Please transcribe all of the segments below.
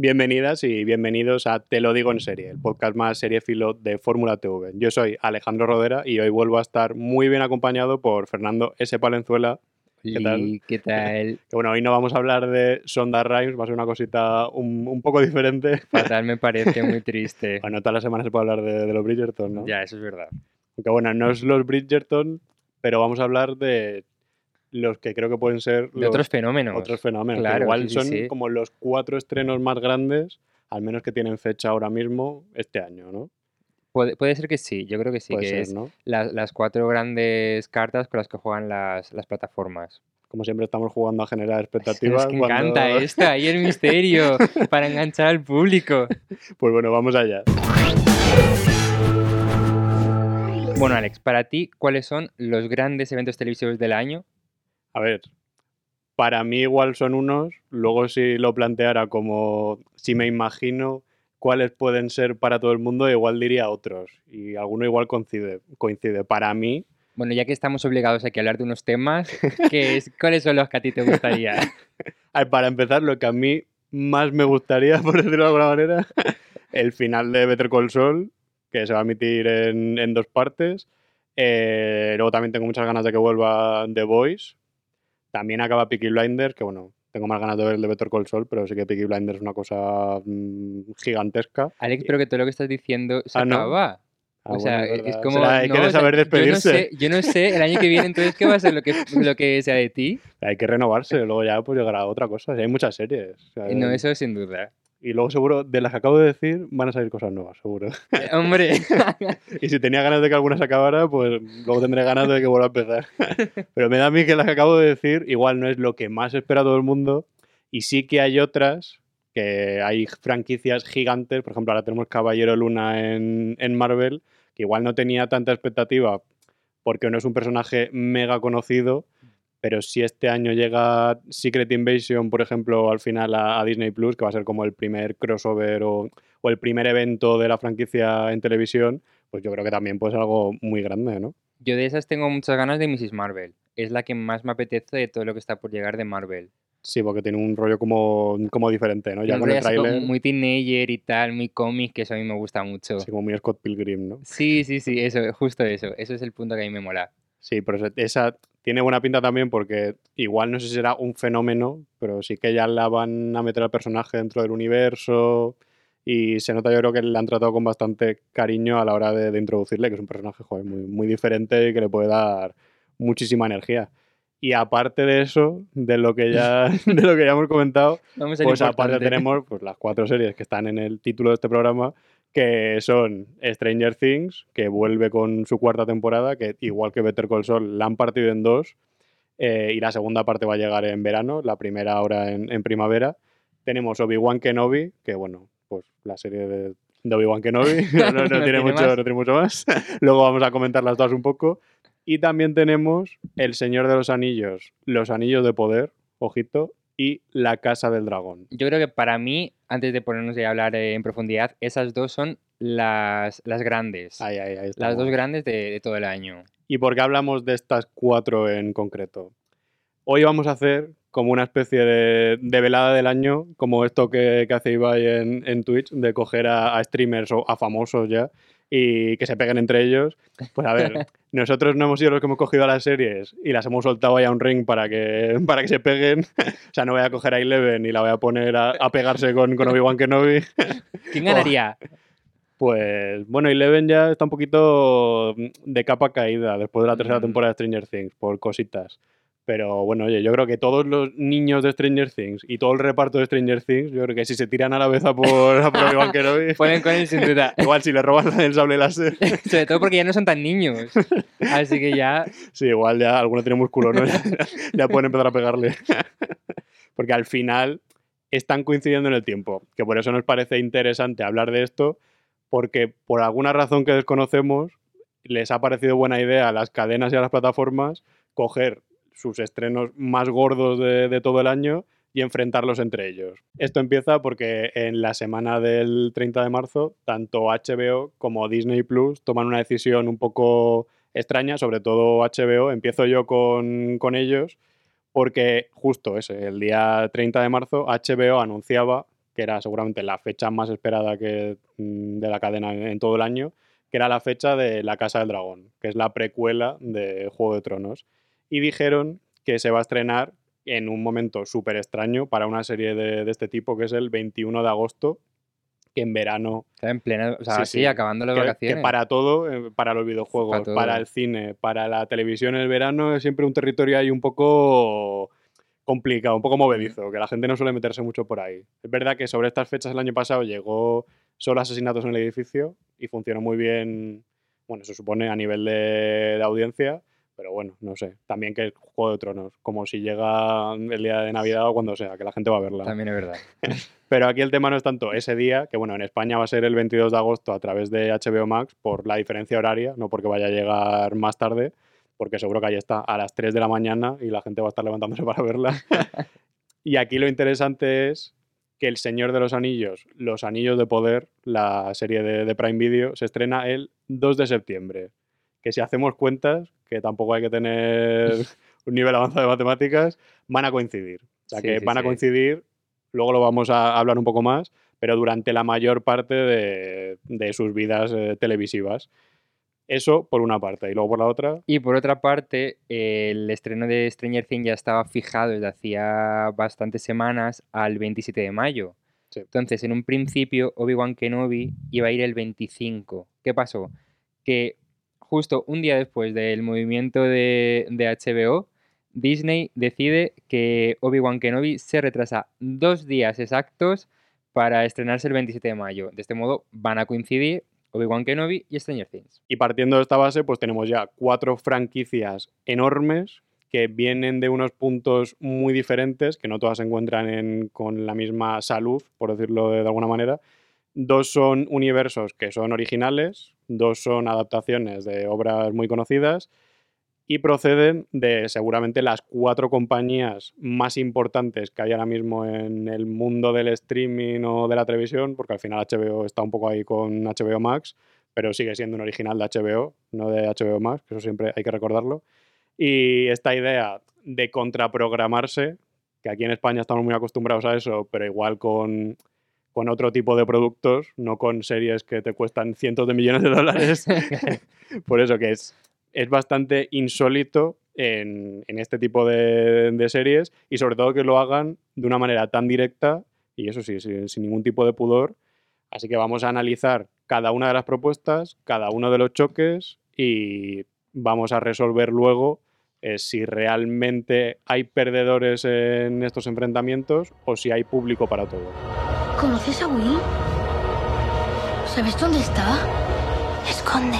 Bienvenidas y bienvenidos a Te lo digo en serie, el podcast más seriéfilo de Fórmula TV. Yo soy Alejandro Rodera y hoy vuelvo a estar muy bien acompañado por Fernando S. Palenzuela. ¿Qué tal? ¿Qué tal? Bueno, hoy no vamos a hablar de Sonda Rhymes, va a ser una cosita un, un poco diferente. Fatal me parece muy triste. bueno, todas las semanas se puede hablar de, de los Bridgerton, ¿no? Ya, eso es verdad. Aunque bueno, no es los Bridgerton, pero vamos a hablar de los que creo que pueden ser De los otros fenómenos. otros fenómenos. Claro, igual sí, son sí. como los cuatro estrenos más grandes, al menos que tienen fecha ahora mismo este año, ¿no? Puede, puede ser que sí, yo creo que sí, Puede que ser, es ¿no? las, las cuatro grandes cartas con las que juegan las, las plataformas. Como siempre estamos jugando a generar Es expectativas. que cuando- encanta esto, ahí el misterio, para enganchar al público. Pues bueno, vamos allá. Bueno, Alex, para ti, ¿cuáles son los grandes eventos televisivos del año? A ver, para mí igual son unos, luego si lo planteara como si me imagino cuáles pueden ser para todo el mundo, igual diría otros. Y alguno igual coincide. coincide. Para mí, Bueno, ya que estamos obligados aquí a hablar de unos temas, ¿qué es, ¿cuáles son los que a ti te gustaría? para empezar, lo que a mí más me gustaría, por decirlo de alguna manera, el final de Better Call Saul, que se va a emitir en, en dos partes. Eh, luego también tengo muchas ganas de que vuelva The Voice. También acaba Peaky Blinders, que bueno, tengo más ganas de ver el de Better Call Saul, pero sí que Peaky Blinders es una cosa mm, gigantesca. Alex, pero que todo lo que estás diciendo se Ah, ¿no? acaba. Ah, o sea, bueno, es como. Hay no, que o sea, saber yo no despedirse. sé- Yo no, sé, el año que viene, entonces, ¿qué va a ser lo que, lo que sea de ti? Hay que renovarse, luego ya pues llegará otra cosa. Y hay muchas series. o No, eso sin duda. Y luego seguro, de las que acabo de decir, van a salir cosas nuevas, seguro. Eh, Hombre, Y si tenía ganas de que alguna se acabara, pues luego tendré ganas de que vuelva a empezar. Pero me da a mí que las que acabo de decir igual no es lo que más espera todo el mundo. Y sí que hay otras, que hay franquicias gigantes. Por ejemplo, ahora tenemos Caballero Luna en, en Marvel, que igual no tenía tanta expectativa porque no es un personaje mega conocido. Pero si este año llega Secret Invasion, por ejemplo, al final a, a Disney Plus, que va a ser como el primer crossover o, o el primer evento de la franquicia en televisión, pues yo creo que también puede ser algo muy grande, ¿no? yo de esas tengo muchas ganas de Mrs. Marvel. Es la que más me apetece de todo lo que está por llegar de Marvel. Sí, porque tiene un rollo como, como diferente, ¿no? Ya Un con el tráiler, muy teenager y tal, muy cómic, que eso a mí me gusta mucho. así como muy Scott Pilgrim, ¿no? Sí, sí, sí, eso, justo eso. Eso es el punto que a mí me mola. Sí, pero esa tiene buena pinta también porque igual no sé si será un fenómeno, pero sí que ya la van a meter al personaje dentro del universo y se nota yo creo que le han tratado con bastante cariño a la hora de, de introducirle, que es un personaje joder, muy, muy diferente y que le puede dar muchísima energía. Y aparte de eso, de lo que ya, de lo que ya hemos comentado, Pues aparte tenemos pues, las cuatro series que están en el título de este programa, que son Stranger Things, que vuelve con su cuarta temporada, que igual que Better Call Saul la han partido en dos, eh, y la segunda parte va a llegar en verano, la primera ahora en, en primavera. Tenemos Obi-Wan Kenobi, que bueno, pues la serie de, de Obi-Wan Kenobi, no, no- no No tiene tiene mucho, no tiene mucho más. Luego vamos a comentarlas todas un poco. Y también tenemos El Señor de los Anillos, Los Anillos de Poder, ojito, y La Casa del Dragón. Yo creo que para mí, antes de ponernos a hablar eh, en profundidad, esas dos son las, las grandes. Ahí, ahí, ahí las dos grandes de, de todo el año. ¿Y por qué hablamos de estas cuatro en concreto? Hoy vamos a hacer como una especie de, de velada del año, como esto que, que hace Ibai en, en Twitch, de coger a, a streamers o a famosos ya y que se peguen entre ellos. Pues a ver, nosotros no hemos sido los que hemos cogido a las series y las hemos soltado ahí a un ring para que, para que se peguen. O sea, no voy a coger a Eleven y la voy a poner a, a pegarse con, con Obi-Wan Kenobi. ¿Quién ganaría? Pues bueno, Eleven ya está un poquito de capa caída después de la tercera Mm. temporada de Stranger Things, por cositas. Pero bueno, oye, yo creo que todos los niños de Stranger Things y todo el reparto de Stranger Things, yo creo que si se tiran a la vez a por, a por Obi-Wan Kenobi, Pueden con él sin duda. igual si le roban el sable láser, Sobre todo porque ya no son tan niños. Así que ya. sí, igual ya alguno tiene músculo, ¿no? Ya, ya pueden empezar a pegarle. Porque al final están coincidiendo en el tiempo, que por eso nos parece interesante hablar de esto, porque por alguna razón que desconocemos, les ha parecido buena idea a las cadenas y a las plataformas coger sus estrenos más gordos de, todo el año y enfrentarlos entre ellos. Esto empieza porque en la semana del 30 de marzo, tanto HBO como Disney Plus toman una decisión un poco extraña, sobre todo HBO. Empiezo yo con, ellos porque justo ese, el día 30 de marzo, HBO anunciaba que era seguramente la fecha más esperada mm, de la cadena en, en todo el año, que era la fecha de La Casa del Dragón, que es la precuela de Juego de Tronos. Y dijeron que se va a estrenar en un momento súper extraño para una serie de, de este tipo, que es el 21 de agosto, que en verano Está en plena, o sea, Sí, sí, sí, acabando las que, que vacaciones. para todo, eh, para los videojuegos, todo. para el cine, para la televisión en el verano, es siempre un territorio ahí un poco complicado, un poco movedizo, que la gente no suele meterse mucho por ahí. Es verdad que sobre estas fechas el año pasado llegó solo asesinatos en el edificio y funcionó muy bien, bueno, se supone a nivel de, de audiencia, pero bueno, no sé. También que es Juego de Tronos, como si llega el día de Navidad o cuando sea, que la gente va a verla. También es verdad. Pero aquí el tema no es tanto ese día, que bueno, en España va a ser el 22 de agosto a través de HBO Max por la diferencia horaria, no porque vaya a llegar más tarde, porque seguro que ahí está a las 3 de la mañana y la gente va a estar levantándose para verla. y aquí lo interesante es que El Señor de los Anillos, Los Anillos de Poder, la serie de, de Prime Video, se estrena el 2 de septiembre. Que si hacemos cuentas, que tampoco hay que tener un nivel avanzado de matemáticas, van a coincidir. O sea Sí, que sí, van a coincidir, luego lo vamos a hablar un poco más, pero durante la mayor parte de, de sus vidas eh, televisivas. Eso por una parte. Y luego por la otra, Y por otra parte, eh, el estreno de Stranger Things ya estaba fijado desde hacía bastantes semanas al 27 de mayo. Sí. Entonces, en un principio, Obi-Wan Kenobi iba a ir el 25. ¿Qué pasó? Que justo un día después del movimiento de, HBO, Disney decide que Obi-Wan Kenobi se retrasa dos días exactos para estrenarse el 27 de mayo. De este modo, van a coincidir Obi-Wan Kenobi y Stranger Things. Y partiendo de esta base, pues tenemos ya cuatro franquicias enormes que vienen de unos puntos muy diferentes, que no todas se encuentran en- con la misma salud, por decirlo de, de alguna manera. Dos son universos que son originales, dos son adaptaciones de obras muy conocidas y proceden de seguramente las cuatro compañías más importantes que hay ahora mismo en el mundo del streaming o de la televisión, porque al final HBO está un poco ahí con HBO Max, pero sigue siendo un original de HBO, no de HBO Max, que eso siempre hay que recordarlo. Y esta idea de contraprogramarse, que aquí en España estamos muy acostumbrados a eso, pero igual con, con otro tipo de productos, no con series que te cuestan cientos de millones de dólares. Por eso que es, es bastante insólito en, en este tipo de, de series y sobre todo que lo hagan de una manera tan directa y eso sí, sin, sin ningún tipo de pudor. Así que vamos a analizar cada una de las propuestas, cada uno de los choques y vamos a resolver luego eh, si realmente hay perdedores en estos enfrentamientos o si hay público para todo. ¿Conoces a Will? ¿Sabes dónde está? Esconde.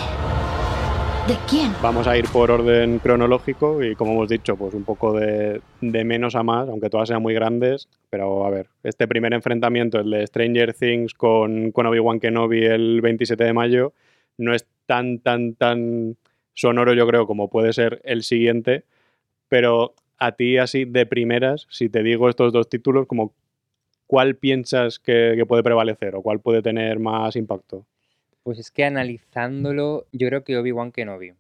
¿De quién? Vamos a ir por orden cronológico y como hemos dicho, pues un poco de, de menos a más, aunque todas sean muy grandes. Pero a ver, este primer enfrentamiento, el de Stranger Things con, con Obi-Wan Kenobi el 27 de mayo, no es tan, tan, tan sonoro yo creo como puede ser el siguiente. Pero a ti así de primeras, si te digo estos dos títulos, como ¿cuál piensas que, puede prevalecer o cuál puede tener más impacto? Pues es que analizándolo, yo creo que Obi-Wan Kenobi.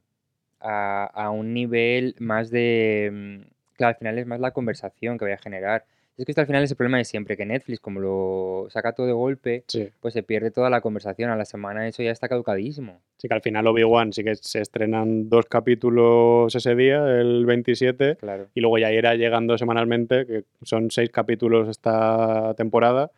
A, a un nivel más de. mm, Claro, al final es más la conversación que voy a generar. Es que al final es el problema de siempre, que Netflix, como lo saca todo de golpe, Sí. pues se pierde toda la conversación. A la semana eso ya está caducadísimo. Sí que al final Obi-Wan sí que se estrenan dos capítulos ese día, el 27, Claro. y luego ya irá llegando semanalmente, que son seis capítulos esta temporada,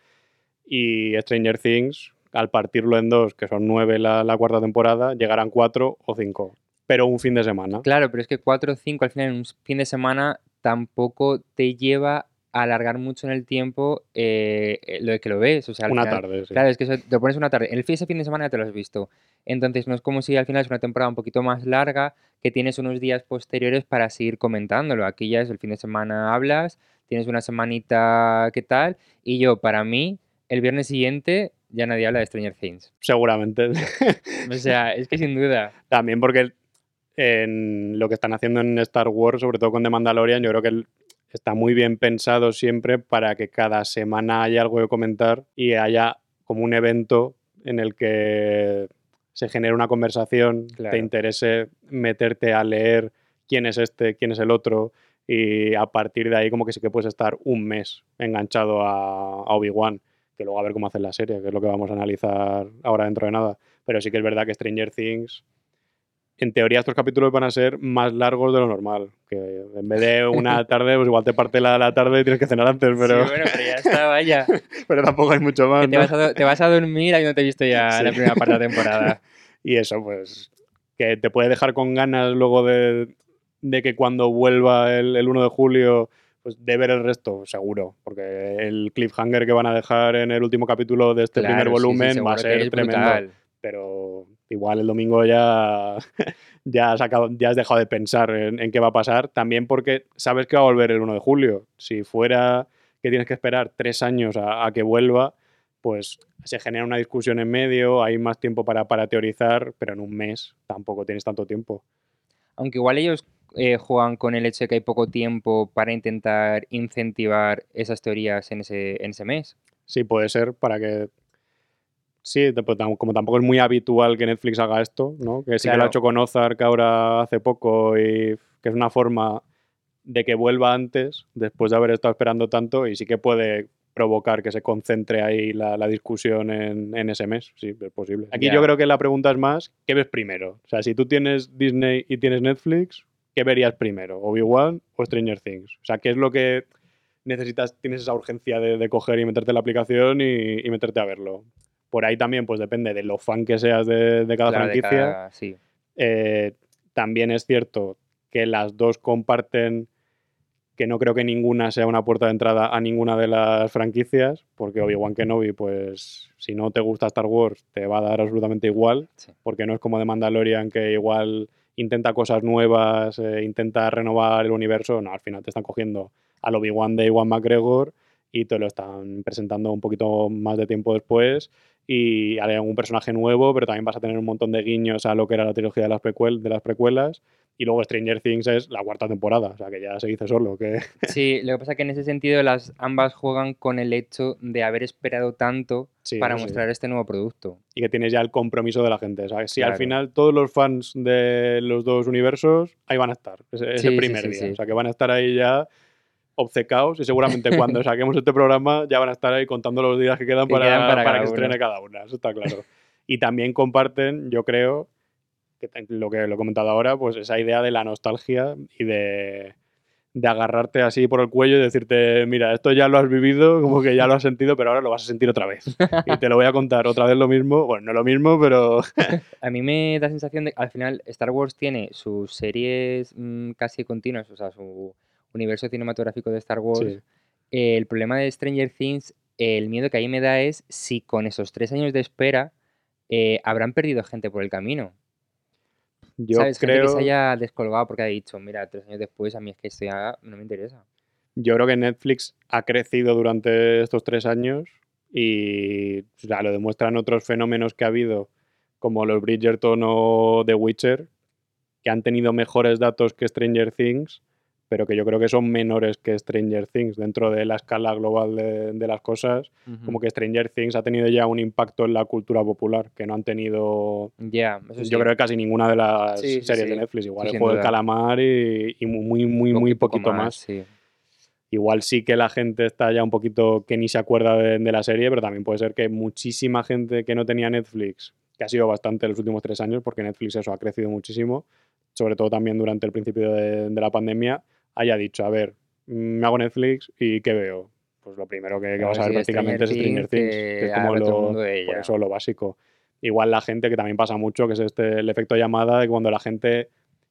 y Stranger Things, al partirlo en dos, que son nueve la, la cuarta temporada, llegarán cuatro o cinco, pero un fin de semana. Claro, pero es que 4 o 5 al final en un fin de semana tampoco te lleva alargar mucho en el tiempo eh, eh, lo de que lo ves. O sea, al Una final- tarde, sí. Claro, es que eso, te pones una tarde. El fin, ese fin de semana ya te lo has visto. Entonces, no es como si al final es una temporada un poquito más larga, que tienes unos días posteriores para seguir comentándolo. Aquí ya es el fin de semana hablas, tienes una semanita, ¿qué tal? Y yo, para mí, el viernes siguiente ya nadie habla de Stranger Things. Seguramente. O sea, es que sin duda. También porque en lo que están haciendo en Star Wars, sobre todo con The Mandalorian, yo creo que el- está muy bien pensado siempre para que cada semana haya algo que comentar y haya como un evento en el que se genere una conversación, Claro. te interese meterte a leer quién es este, quién es el otro y a partir de ahí como que sí que puedes estar un mes enganchado a, a Obi-Wan. que luego a ver cómo hacen la serie, que es lo que vamos a analizar ahora dentro de nada. Pero sí que es verdad que Stranger Things, en teoría estos capítulos van a ser más largos de lo normal. Que en vez de una tarde, pues igual te parte la, la tarde y tienes que cenar antes, pero, Sí, bueno, pero ya está, vaya. pero tampoco hay mucho más. Te, ¿no? vas a, do- te vas a dormir ahí no te he visto ya Sí. la primera parte de la temporada. Y eso, pues, que te puede dejar con ganas luego de, de que cuando vuelva el, el 1 de julio, pues de ver el resto, seguro. Porque el cliffhanger que van a dejar en el último capítulo de este Claro, primer sí, sí, volumen va a ser tremendo. brutal. Pero igual el domingo ya, ya, has acabado- ya has dejado de pensar en, en qué va a pasar. También porque sabes que va a volver el 1 de julio. Si fuera que tienes que esperar tres años a, a que vuelva, pues se genera una discusión en medio, hay más tiempo para, para teorizar, pero en un mes tampoco tienes tanto tiempo. Aunque igual ellos eh, juegan con el hecho de que hay poco tiempo para intentar incentivar esas teorías en ese, en ese mes. Sí, puede ser para que... Sí, pues como tampoco es muy habitual que Netflix haga esto, ¿no? Que sí que lo ha hecho con Ozark ahora hace poco y que es una forma de que vuelva antes, después de haber estado esperando tanto, y sí que puede provocar que se concentre ahí la, la discusión en, en ese mes, sí, es posible. Aquí yo creo que la pregunta es más, ¿qué ves primero? O sea, si tú tienes Disney y tienes Netflix, ¿qué verías primero? ¿Obi-Wan o Stranger Things? O sea, ¿qué es lo que necesitas, tienes esa urgencia de, de coger y meterte en la aplicación y, y meterte a verlo? Por ahí también, pues depende de lo fan que seas de, de cada Claro, de franquicia. cada- sí. Eh, también es cierto que las dos comparten que no creo que ninguna sea una puerta de entrada a ninguna de las franquicias, porque Obi-Wan Kenobi, pues si no te gusta Star Wars, te va a dar absolutamente igual, Sí. porque no es como de Mandalorian que igual intenta cosas nuevas, eh, intenta renovar el universo, no, al final te están cogiendo al Obi-Wan de Iwan McGregor y te lo están presentando un poquito más de tiempo después y hay algún personaje nuevo, pero también vas a tener un montón de guiños a lo que era la trilogía de las, precuel- de las precuelas. Y luego Stranger Things es la cuarta temporada, o sea que ya se dice solo. Que... Sí, lo que pasa es que en ese sentido las ambas juegan con el hecho de haber esperado tanto Sí, para sí. mostrar este nuevo producto. Y que tienes ya el compromiso de la gente. ¿sabes? Si al Claro. final todos los fans de los dos universos, ahí van a estar. Ese, ese Sí, sí, primer día. O sea que van a estar ahí ya obcecados y seguramente cuando saquemos este programa ya van a estar ahí contando los días que quedan Que para, quedan para para que estrene cada una. Eso está claro. y también comparten, yo creo, que lo que lo he comentado ahora, pues esa idea de la nostalgia y de, de agarrarte así por el cuello y decirte, mira, esto ya lo has vivido, como que ya lo has sentido, pero ahora lo vas a sentir otra vez. Y te lo voy a contar otra vez lo mismo, bueno, no lo mismo, pero A mí me da sensación de que al final Star Wars tiene sus series mm, casi continuas, o sea, su universo cinematográfico de Star Wars. Sí. Eh, el problema de Stranger Things, eh, el miedo que ahí me da es si con esos tres años de espera eh, habrán perdido gente por el camino. yo ¿Sabes? Gente creo, que se haya descolgado porque ha dicho, mira, tres años después a mí es que esto ya no me interesa. yo creo que Netflix ha crecido durante estos tres años y o sea, lo demuestran otros fenómenos que ha habido, como los Bridgerton o The Witcher, que han tenido mejores datos que Stranger Things, pero que yo creo que son menores que Stranger Things dentro de la escala global de, de las cosas. Como que Stranger Things ha tenido ya un impacto en la cultura popular que no han tenido Ya, eso sí. yo creo que casi ninguna de las Sí, sí, series de sí. Netflix. Igual el juego del calamar y, y muy, muy, muy poquito más. sí. Igual sí que la gente está ya un poquito que ni se acuerda de, de la serie, pero también puede ser que muchísima gente que no tenía Netflix, que ha sido bastante en los últimos tres años, porque Netflix eso ha crecido muchísimo, sobre todo también durante el principio de, de la pandemia, haya dicho, a ver, me hago Netflix y ¿qué veo? Pues lo primero que, que vas a ver sí, prácticamente es Stranger Things, que que es como lo, por eso lo básico. Igual la gente, que también pasa mucho, que es este el efecto llamada de cuando la gente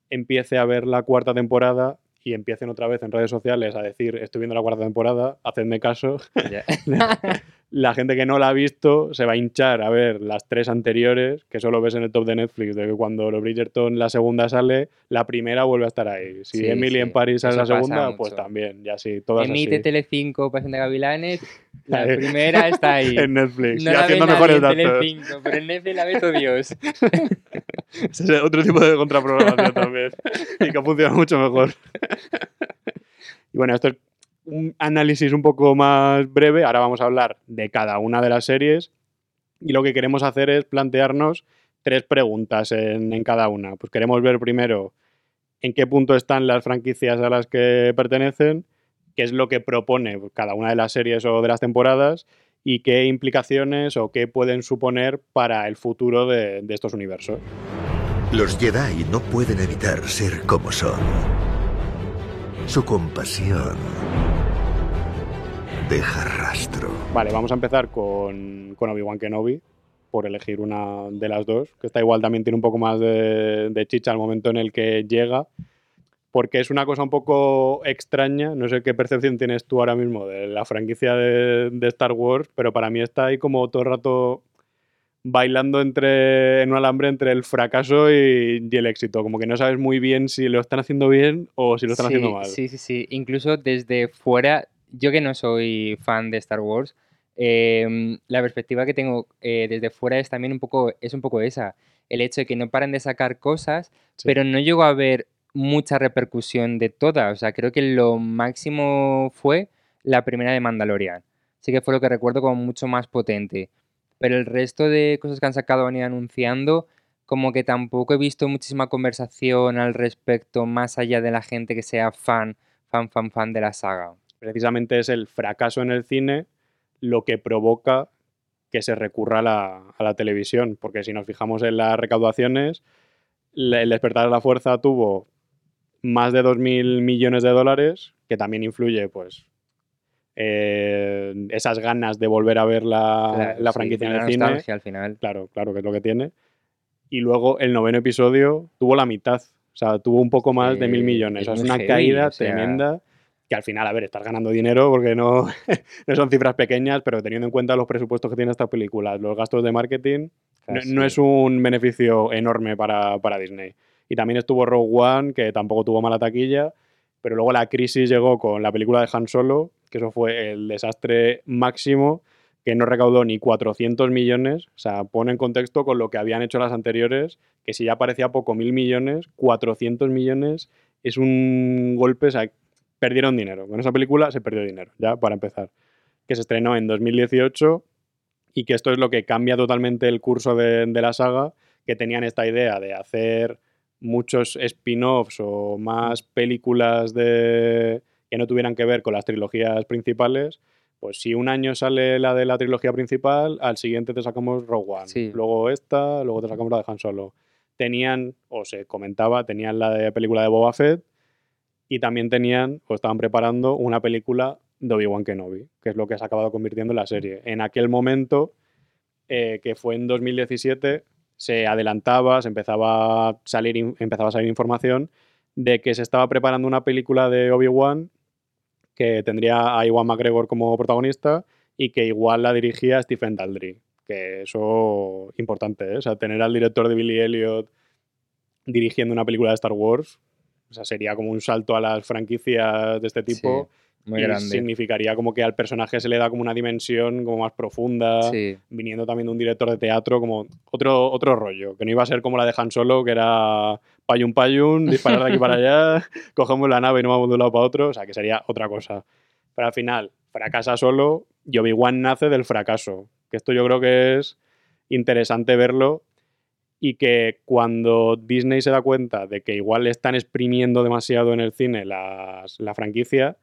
empiece a ver la cuarta temporada y empiecen otra vez en redes sociales a decir estoy viendo la cuarta temporada, hacedme caso. Ya. La gente que no la ha visto se va a hinchar a ver las tres anteriores, que solo ves en el top de Netflix, de que cuando los Bridgerton la segunda sale, la primera vuelve a estar ahí. Si Sí, Emily sí, en París sale eso la segunda, pues también, ya sí, todas Emite así. Telecinco, Pasión de Gavilanes, la primera está ahí. En Netflix, No y la ve haciendo mejores datos. Telecinco, pero en Netflix la ve todo Dios. Ese es otro tipo de contraprogramación también. Y que funciona mucho mejor. y bueno, esto es un análisis un poco más breve. Ahora vamos a hablar de cada una de las series. Y lo que queremos hacer es plantearnos tres preguntas en, en cada una. Pues queremos ver primero en qué punto están las franquicias a las que pertenecen, qué es lo que propone cada una de las series o de las temporadas y qué implicaciones o qué pueden suponer para el futuro de, de estos universos. Los Jedi no pueden evitar ser como son. Su compasión deja rastro. Vale, vamos a empezar con, con Obi-Wan Kenobi, por elegir una de las dos, que está igual también tiene un poco más de, de chicha al momento en el que llega, porque es una cosa un poco extraña, no sé qué percepción tienes tú ahora mismo de la franquicia de, de Star Wars, pero para mí está ahí como todo el rato bailando entre, en un alambre entre el fracaso y, y el éxito, como que no sabes muy bien si lo están haciendo bien o si lo están sí, haciendo mal. Sí, sí, sí. Incluso desde fuera, yo que no soy fan de Star Wars, eh, la perspectiva que tengo eh, desde fuera es también un poco, es un poco esa. El hecho de que no paren de sacar cosas, Sí. pero no llegó a haber mucha repercusión de todas. O sea, creo que lo máximo fue la primera de Mandalorian. Sí que fue lo que recuerdo como mucho más potente. Pero el resto de cosas que han sacado han ido anunciando, como que tampoco he visto muchísima conversación al respecto, más allá de la gente que sea fan, fan, fan, fan de la saga. Precisamente es el fracaso en el cine lo que provoca que se recurra a la, a la televisión, porque si nos fijamos en las recaudaciones, el despertar de la fuerza tuvo más de 2.000 millones de dólares, que también influye pues eh, esas ganas de volver a ver la, Claro, la sí, franquicia en el cine. al final. Claro, claro que es lo que tiene. Y luego el noveno episodio tuvo la mitad. O sea, tuvo un poco más de mil millones. es O sea, es una heavy, caída o sea- tremenda. Que al final, a ver, estás ganando dinero porque no, no son cifras pequeñas, pero teniendo en cuenta los presupuestos que tiene esta película, los gastos de marketing, no, es un beneficio enorme para, para Disney. Y también estuvo Rogue One, que tampoco tuvo mala taquilla, pero luego la crisis llegó con la película de Han Solo, que eso fue el desastre máximo, que no recaudó ni 400 millones. O sea, pone en contexto con lo que habían hecho las anteriores, que si ya parecía poco mil millones, 400 millones es un golpe, o sea, perdieron dinero. Con esa película se perdió dinero, ya para empezar. Que se estrenó en 2018 y que esto es lo que cambia totalmente el curso de, de la saga, que tenían esta idea de hacer muchos spin-offs o más películas de que no tuvieran que ver con las trilogías principales, pues si un año sale la de la trilogía principal, al siguiente te sacamos Rogue One, Sí. luego esta, luego te sacamos la de Han Solo. Tenían, o se comentaba, tenían la de película de Boba Fett y también tenían, o estaban preparando una película de Obi-Wan Kenobi, que es lo que se ha acabado convirtiendo en la serie. En aquel momento, eh, que fue en 2017, se adelantaba, se empezaba a salir, empezaba a salir información de que se estaba preparando una película de Obi-Wan que tendría a Iwan McGregor como protagonista y que igual la dirigía Stephen Daldry. Que eso importante, ¿eh? O sea, tener al director de Billy Elliot dirigiendo una película de Star Wars, o sea, sería como un salto a las franquicias de este tipo. Muy y grande. significaría como que al personaje se le da como una dimensión como más profunda, Sí. viniendo también de un director de teatro, como otro, otro rollo, que no iba a ser como la de Han Solo, que era payun payun, disparar de aquí para allá, cogemos la nave y nos vamos de un lado para otro, o sea, que sería otra cosa. Pero al final, fracasa solo y Obi-Wan nace del fracaso, que esto yo creo que es interesante verlo y que cuando Disney se da cuenta de que igual están exprimiendo demasiado en el cine la franquicia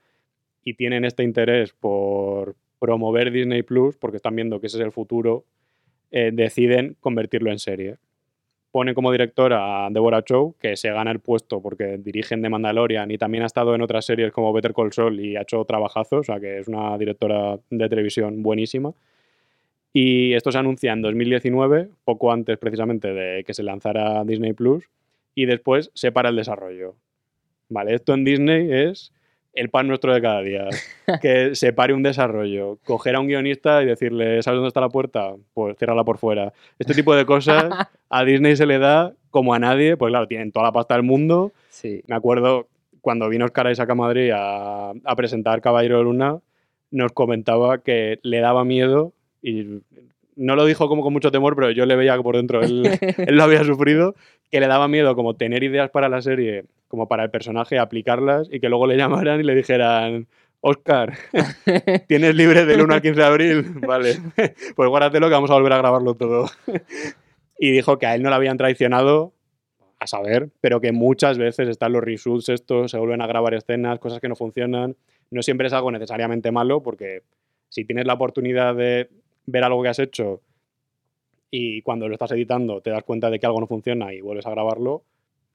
y tienen este interés por promover Disney Plus, porque están viendo que ese es el futuro, eh, deciden convertirlo en serie. Pone como directora a Deborah Chow, que se gana el puesto porque dirigen The Mandalorian y también ha estado en otras series como Better Call Saul y ha hecho trabajazos, o sea que es una directora de televisión buenísima. Y esto se anuncia en 2019, poco antes precisamente de que se lanzara Disney Plus, y después se para el desarrollo. Vale, esto en Disney es el pan nuestro de cada día. Que se pare un desarrollo, coger a un guionista y decirle, ¿sabes dónde está la puerta? Pues ciérrala por fuera. Este tipo de cosas a Disney se le da como a nadie, pues claro, tienen toda la pasta del mundo. Sí. Me acuerdo cuando vino Oscar Isaac a Madrid a, a presentar Caballero de Luna, nos comentaba que le daba miedo y no lo dijo como con mucho temor, pero yo le veía que por dentro él, él lo había sufrido, que le daba miedo como tener ideas para la serie, como para el personaje, aplicarlas y que luego le llamaran y le dijeran, Oscar, tienes libre del 1 al 15 de abril, vale, pues guárdatelo que vamos a volver a grabarlo todo. y dijo que a él no le habían traicionado, a saber, pero que muchas veces están los reshoots estos, se vuelven a grabar escenas, cosas que no funcionan. No siempre es algo necesariamente malo, porque Si tienes la oportunidad de ver algo que has hecho y cuando lo estás editando te das cuenta de que algo no funciona y vuelves a grabarlo,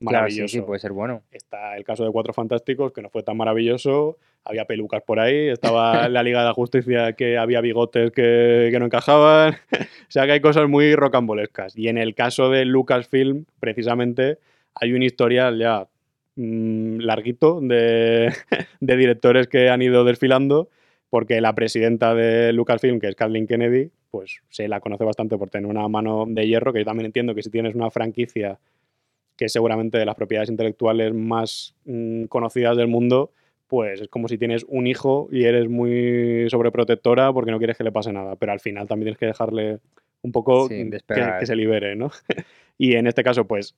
Claro, maravilloso. sí, sí, puede ser bueno. Está el caso de Cuatro Fantásticos, que no fue tan maravilloso. Había pelucas por ahí. Estaba la Liga de la Justicia, que había bigotes que, que no encajaban. o sea que hay cosas muy rocambolescas. Y en el caso de Lucasfilm, precisamente, hay un historial ya mm, larguito de, de directores que han ido desfilando, porque la presidenta de Lucasfilm, que es Kathleen Kennedy, pues se la conoce bastante por tener una mano de hierro, que yo también entiendo que si tienes una franquicia que es seguramente de las propiedades intelectuales más mm, conocidas del mundo, pues es como si tienes un hijo y eres muy sobreprotectora porque no quieres que le pase nada, pero al final también tienes que dejarle un poco Sí, que, que se libere, ¿no? y en este caso, pues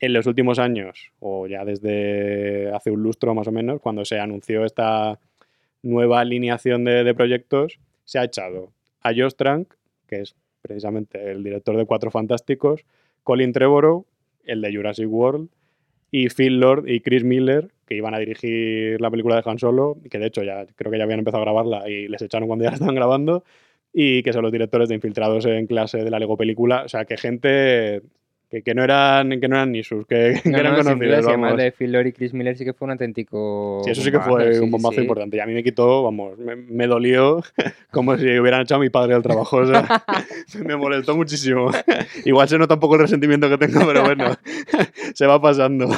en los últimos años, o ya desde hace un lustro más o menos, cuando se anunció esta nueva alineación de, proyectos, se ha echado a Josh Trank, que es precisamente el director de Cuatro Fantásticos, Colin Trevorrow, el de Jurassic World, y Phil Lord y Chris Miller, que iban a dirigir la película de Han Solo, que de hecho ya creo que ya habían empezado a grabarla y les echaron cuando ya la estaban grabando, y que son los directores de Infiltrados en clase de la Lego película. O sea, que gente que, que no, eran, que no eran ni sus, que, que No, eran no, conocidos. vamos. de Phil Lord y Chris Miller sí que fue un auténtico. Sí, eso sí que fue sí, un bombazo sí. importante. Y a mí me quitó, vamos, me, me dolió como si hubieran echado a mi padre al trabajo. O sea, me molestó muchísimo. Igual se nota un poco el resentimiento que tengo, pero bueno, se va pasando.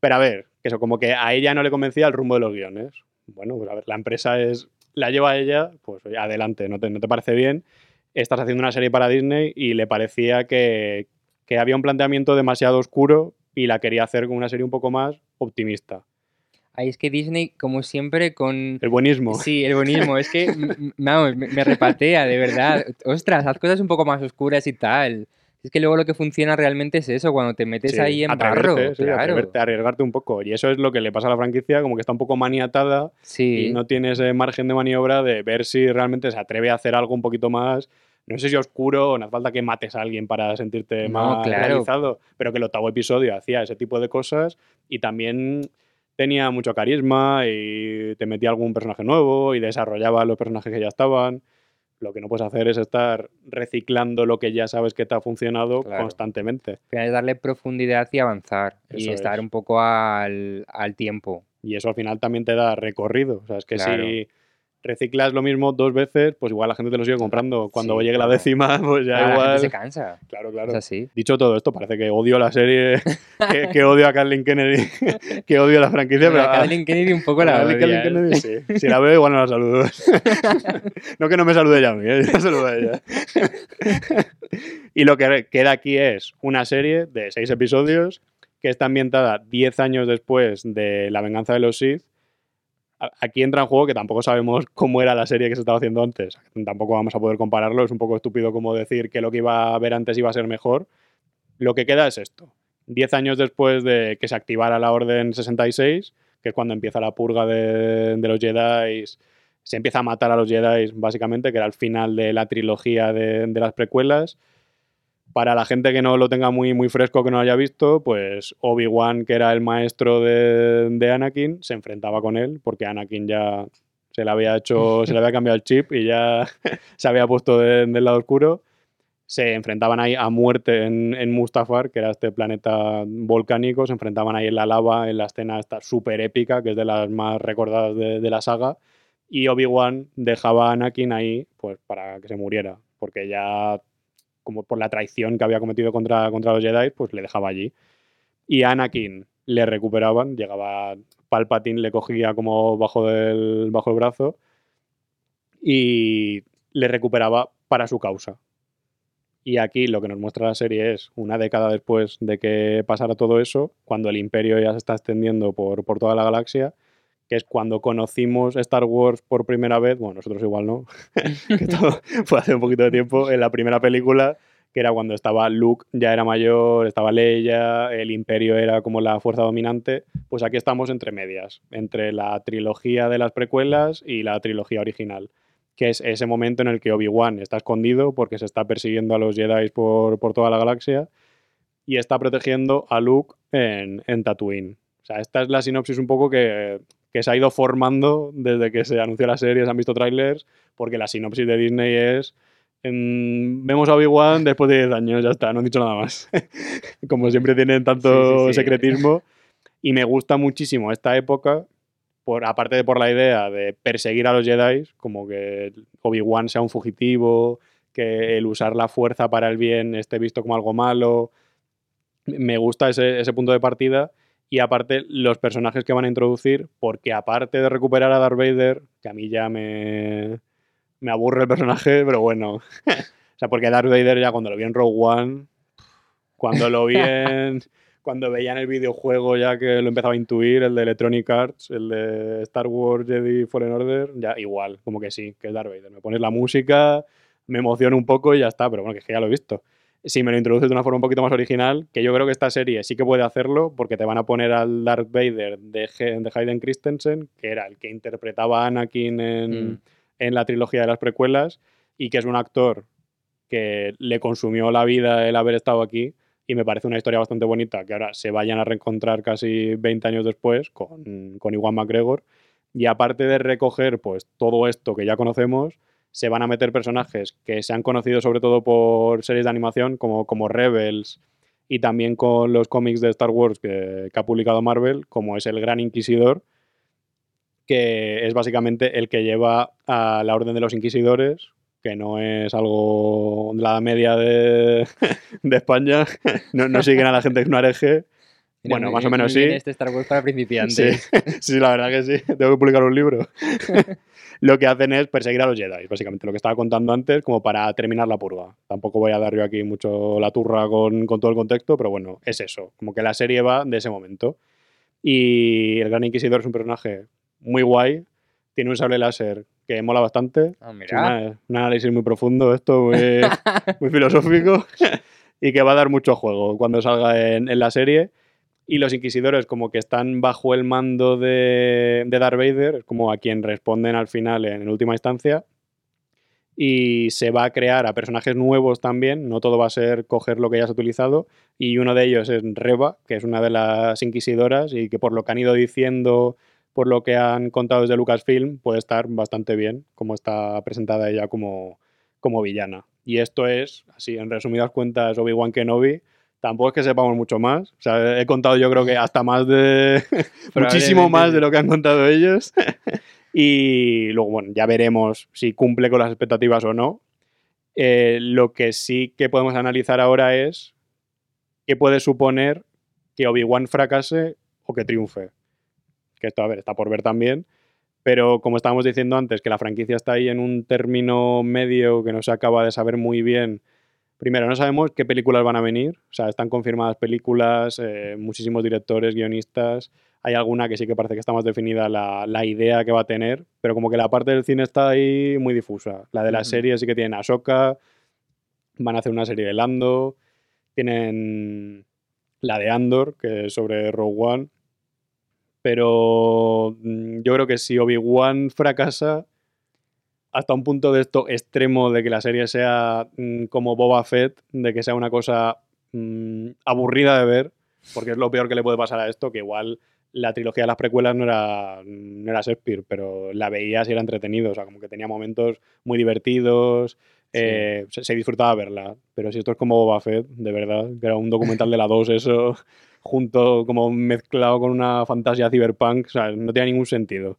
Pero a ver, que eso, como que a ella no le convencía el rumbo de los guiones. Bueno, pues a ver, la empresa es la lleva ella, pues adelante, ¿no te, no te parece bien? Estás haciendo una serie para Disney y le parecía que, que había un planteamiento demasiado oscuro y la quería hacer con una serie un poco más optimista. Ahí es que Disney, como siempre, con. El buenismo. Sí, el buenismo. Es que, vamos, me, me repatea, de verdad. Ostras, haz cosas un poco más oscuras y tal. Es que luego lo que funciona realmente es eso, cuando te metes Sí, ahí en barro. sí, claro. arriesgarte un poco. Y eso es lo que le pasa a la franquicia, como que está un poco maniatada Sí. y no tiene ese margen de maniobra de ver si realmente se atreve a hacer algo un poquito más, no sé si oscuro, o no hace falta que mates a alguien para sentirte No, más claro. realizado, pero que el octavo episodio hacía ese tipo de cosas y también tenía mucho carisma y te metía algún personaje nuevo y desarrollaba los personajes que ya estaban. Lo que no puedes hacer es estar reciclando lo que ya sabes que te ha funcionado Claro. constantemente. Al final es darle profundidad y avanzar. y estar es. un poco al, al tiempo. Y eso al final también te da recorrido. O sea, es que Claro. si reciclas lo mismo dos veces, pues igual la gente te lo sigue comprando. Cuando Sí, llegue la décima, pues ya Claro, la igual. gente se cansa. Claro, claro. Es así. Dicho todo esto, parece que odio la serie, que, que odio a Kathleen Kennedy, que odio la franquicia, pero Bueno, a Kathleen Kennedy un poco la odias. Kennedy sí. Si la veo, igual no la saludo. no que no me salude ella a mí, ¿eh? yo la saludo a ella. y lo que queda aquí es una serie de seis episodios que está ambientada 10 años después de La venganza de los Sith. Aquí entra en juego que tampoco sabemos cómo era la serie que se estaba haciendo antes. Tampoco vamos a poder compararlo. Es un poco estúpido como decir que lo que iba a ver antes iba a ser mejor. Lo que queda es esto. 10 años después de que se activara la Orden 66, que es cuando empieza la purga de, los Jedi, se empieza a matar a los Jedi, básicamente, que era el final de la trilogía de las precuelas. Para la gente que no lo tenga muy, muy fresco, que no lo haya visto, pues Obi-Wan, que era el maestro de, de Anakin, se enfrentaba con él, porque Anakin ya se le había hecho, se le había cambiado el chip y ya se había puesto de- del lado oscuro. Se enfrentaban ahí a muerte en, en Mustafar, que era este planeta volcánico, se enfrentaban ahí en la lava, en la escena esta súper épica, que es de las más recordadas de, de la saga, y Obi-Wan dejaba a Anakin ahí pues para que se muriera, porque ya como por la traición que había cometido contra, contra los Jedi, pues le dejaba allí. Y a Anakin le recuperaban, llegaba Palpatine, le cogía como bajo, del, bajo el brazo y le recuperaba para su causa. Y aquí lo que nos muestra la serie es una década después de que pasara todo eso, cuando el imperio ya se está extendiendo por, por toda la galaxia, que es cuando conocimos Star Wars por primera vez, bueno, nosotros igual no, que todo fue hace un poquito de tiempo, en la primera película, que era cuando estaba Luke, ya era mayor, estaba Leia, el imperio era como la fuerza dominante, pues aquí estamos entre medias, entre la trilogía de las precuelas y la trilogía original, que es ese momento en el que Obi-Wan está escondido porque se está persiguiendo a los Jedi por, por toda la galaxia y está protegiendo a Luke en, en Tatooine. O sea, esta es la sinopsis un poco que, que se ha ido formando desde que se anunció la serie, se han visto trailers, porque la sinopsis de Disney es en- vemos a Obi-Wan después de 10 años, ya está, no han dicho nada más. Como siempre tienen tanto Sí, sí, sí. secretismo. Y me gusta muchísimo esta época, por, aparte de por la idea de perseguir a los Jedi, como que Obi-Wan sea un fugitivo, que el usar la fuerza para el bien esté visto como algo malo. Me gusta ese, ese punto de partida. Y aparte, los personajes que van a introducir, porque aparte de recuperar a Darth Vader, que a mí ya me, me aburre el personaje, pero bueno. o sea, porque Darth Vader ya cuando lo vi en Rogue One, cuando lo vi en. Cuando veía en el videojuego ya que lo empezaba a intuir, el de Electronic Arts, el de Star Wars Jedi Fallen Order, ya igual, como que sí, que es Darth Vader. Me pones la música, me emociona un poco y ya está, pero bueno, que es que ya lo he visto. Si me lo introduces de una forma un poquito más original, que yo creo que esta serie sí que puede hacerlo, porque te van a poner al Darth Vader de, de Hayden Christensen, que era el que interpretaba a Anakin en, Mm. en la trilogía de las precuelas, y que es un actor que le consumió la vida el haber estado aquí, y me parece una historia bastante bonita, que ahora se vayan a reencontrar casi 20 años después con, con Iwan McGregor, y aparte de recoger pues todo esto que ya conocemos, se van a meter personajes que se han conocido sobre todo por series de animación como, como Rebels y también con los cómics de Star Wars que, ha publicado Marvel, como es el Gran Inquisidor, que es básicamente el que lleva a la Orden de los Inquisidores, que no es algo de la media de, de España, no, no siguen a la gente que un hereje. Mira, Bueno, más o menos sí. Este Star Wars para Sí, principiantes. sí, la verdad que sí. Tengo que publicar un libro. lo que hacen es perseguir a los Jedi, básicamente, lo que estaba contando antes, como para terminar la purga. Tampoco voy a dar yo aquí mucho la turra con, con todo el contexto, pero bueno, es eso. Como que la serie va de ese momento. Y el Gran Inquisidor es un personaje muy guay. Tiene un sable láser que mola bastante. Ah, mira. un análisis muy profundo, esto muy, muy filosófico y que va a dar mucho juego cuando salga en, en la serie. Y los inquisidores como que están bajo el mando de, de Darth Vader, como a quien responden al final en, última instancia. Y se va a crear a personajes nuevos también, no todo va a ser coger lo que ya se ha utilizado. Y uno de ellos es Reba, que es una de las inquisidoras y que por lo que han ido diciendo, por lo que han contado desde Lucasfilm, puede estar bastante bien, como está presentada ella como, como villana. Y esto es, así en resumidas cuentas, Obi-Wan Kenobi. Tampoco es que sepamos mucho más. O sea, he contado yo creo que hasta más de... muchísimo más de lo que han contado ellos. y luego, bueno, ya veremos si cumple con las expectativas o no. Eh, lo que sí que podemos analizar ahora es qué puede suponer que Obi-Wan fracase o que triunfe. Que esto, a ver, está por ver también. Pero como estábamos diciendo antes, que la franquicia está ahí en un término medio que no se acaba de saber muy bien. Primero, no sabemos qué películas van a venir. O sea, están confirmadas películas, eh, muchísimos directores, guionistas. Hay alguna que sí que parece que está más definida la, la idea que va a tener, pero como que la parte del cine está ahí muy difusa. La de la Ujú. serie sí que tienen Ahsoka, van a hacer una serie de Lando, tienen la de Andor, que es sobre Rogue One, pero mm, yo creo que si Obi-Wan fracasa, hasta un punto de esto extremo de que la serie sea mm, como Boba Fett, de que sea una cosa mm, aburrida de ver, porque es lo peor que le puede pasar a esto, que igual la trilogía de las precuelas no era, no era Shakespeare, pero la veías y era entretenido, o sea, como que tenía momentos muy divertidos, eh, se, se disfrutaba verla, pero si esto es como Boba Fett, de verdad, que era un documental de la 2, eso, junto, como mezclado con una fantasía cyberpunk, o sea, no tiene ningún sentido.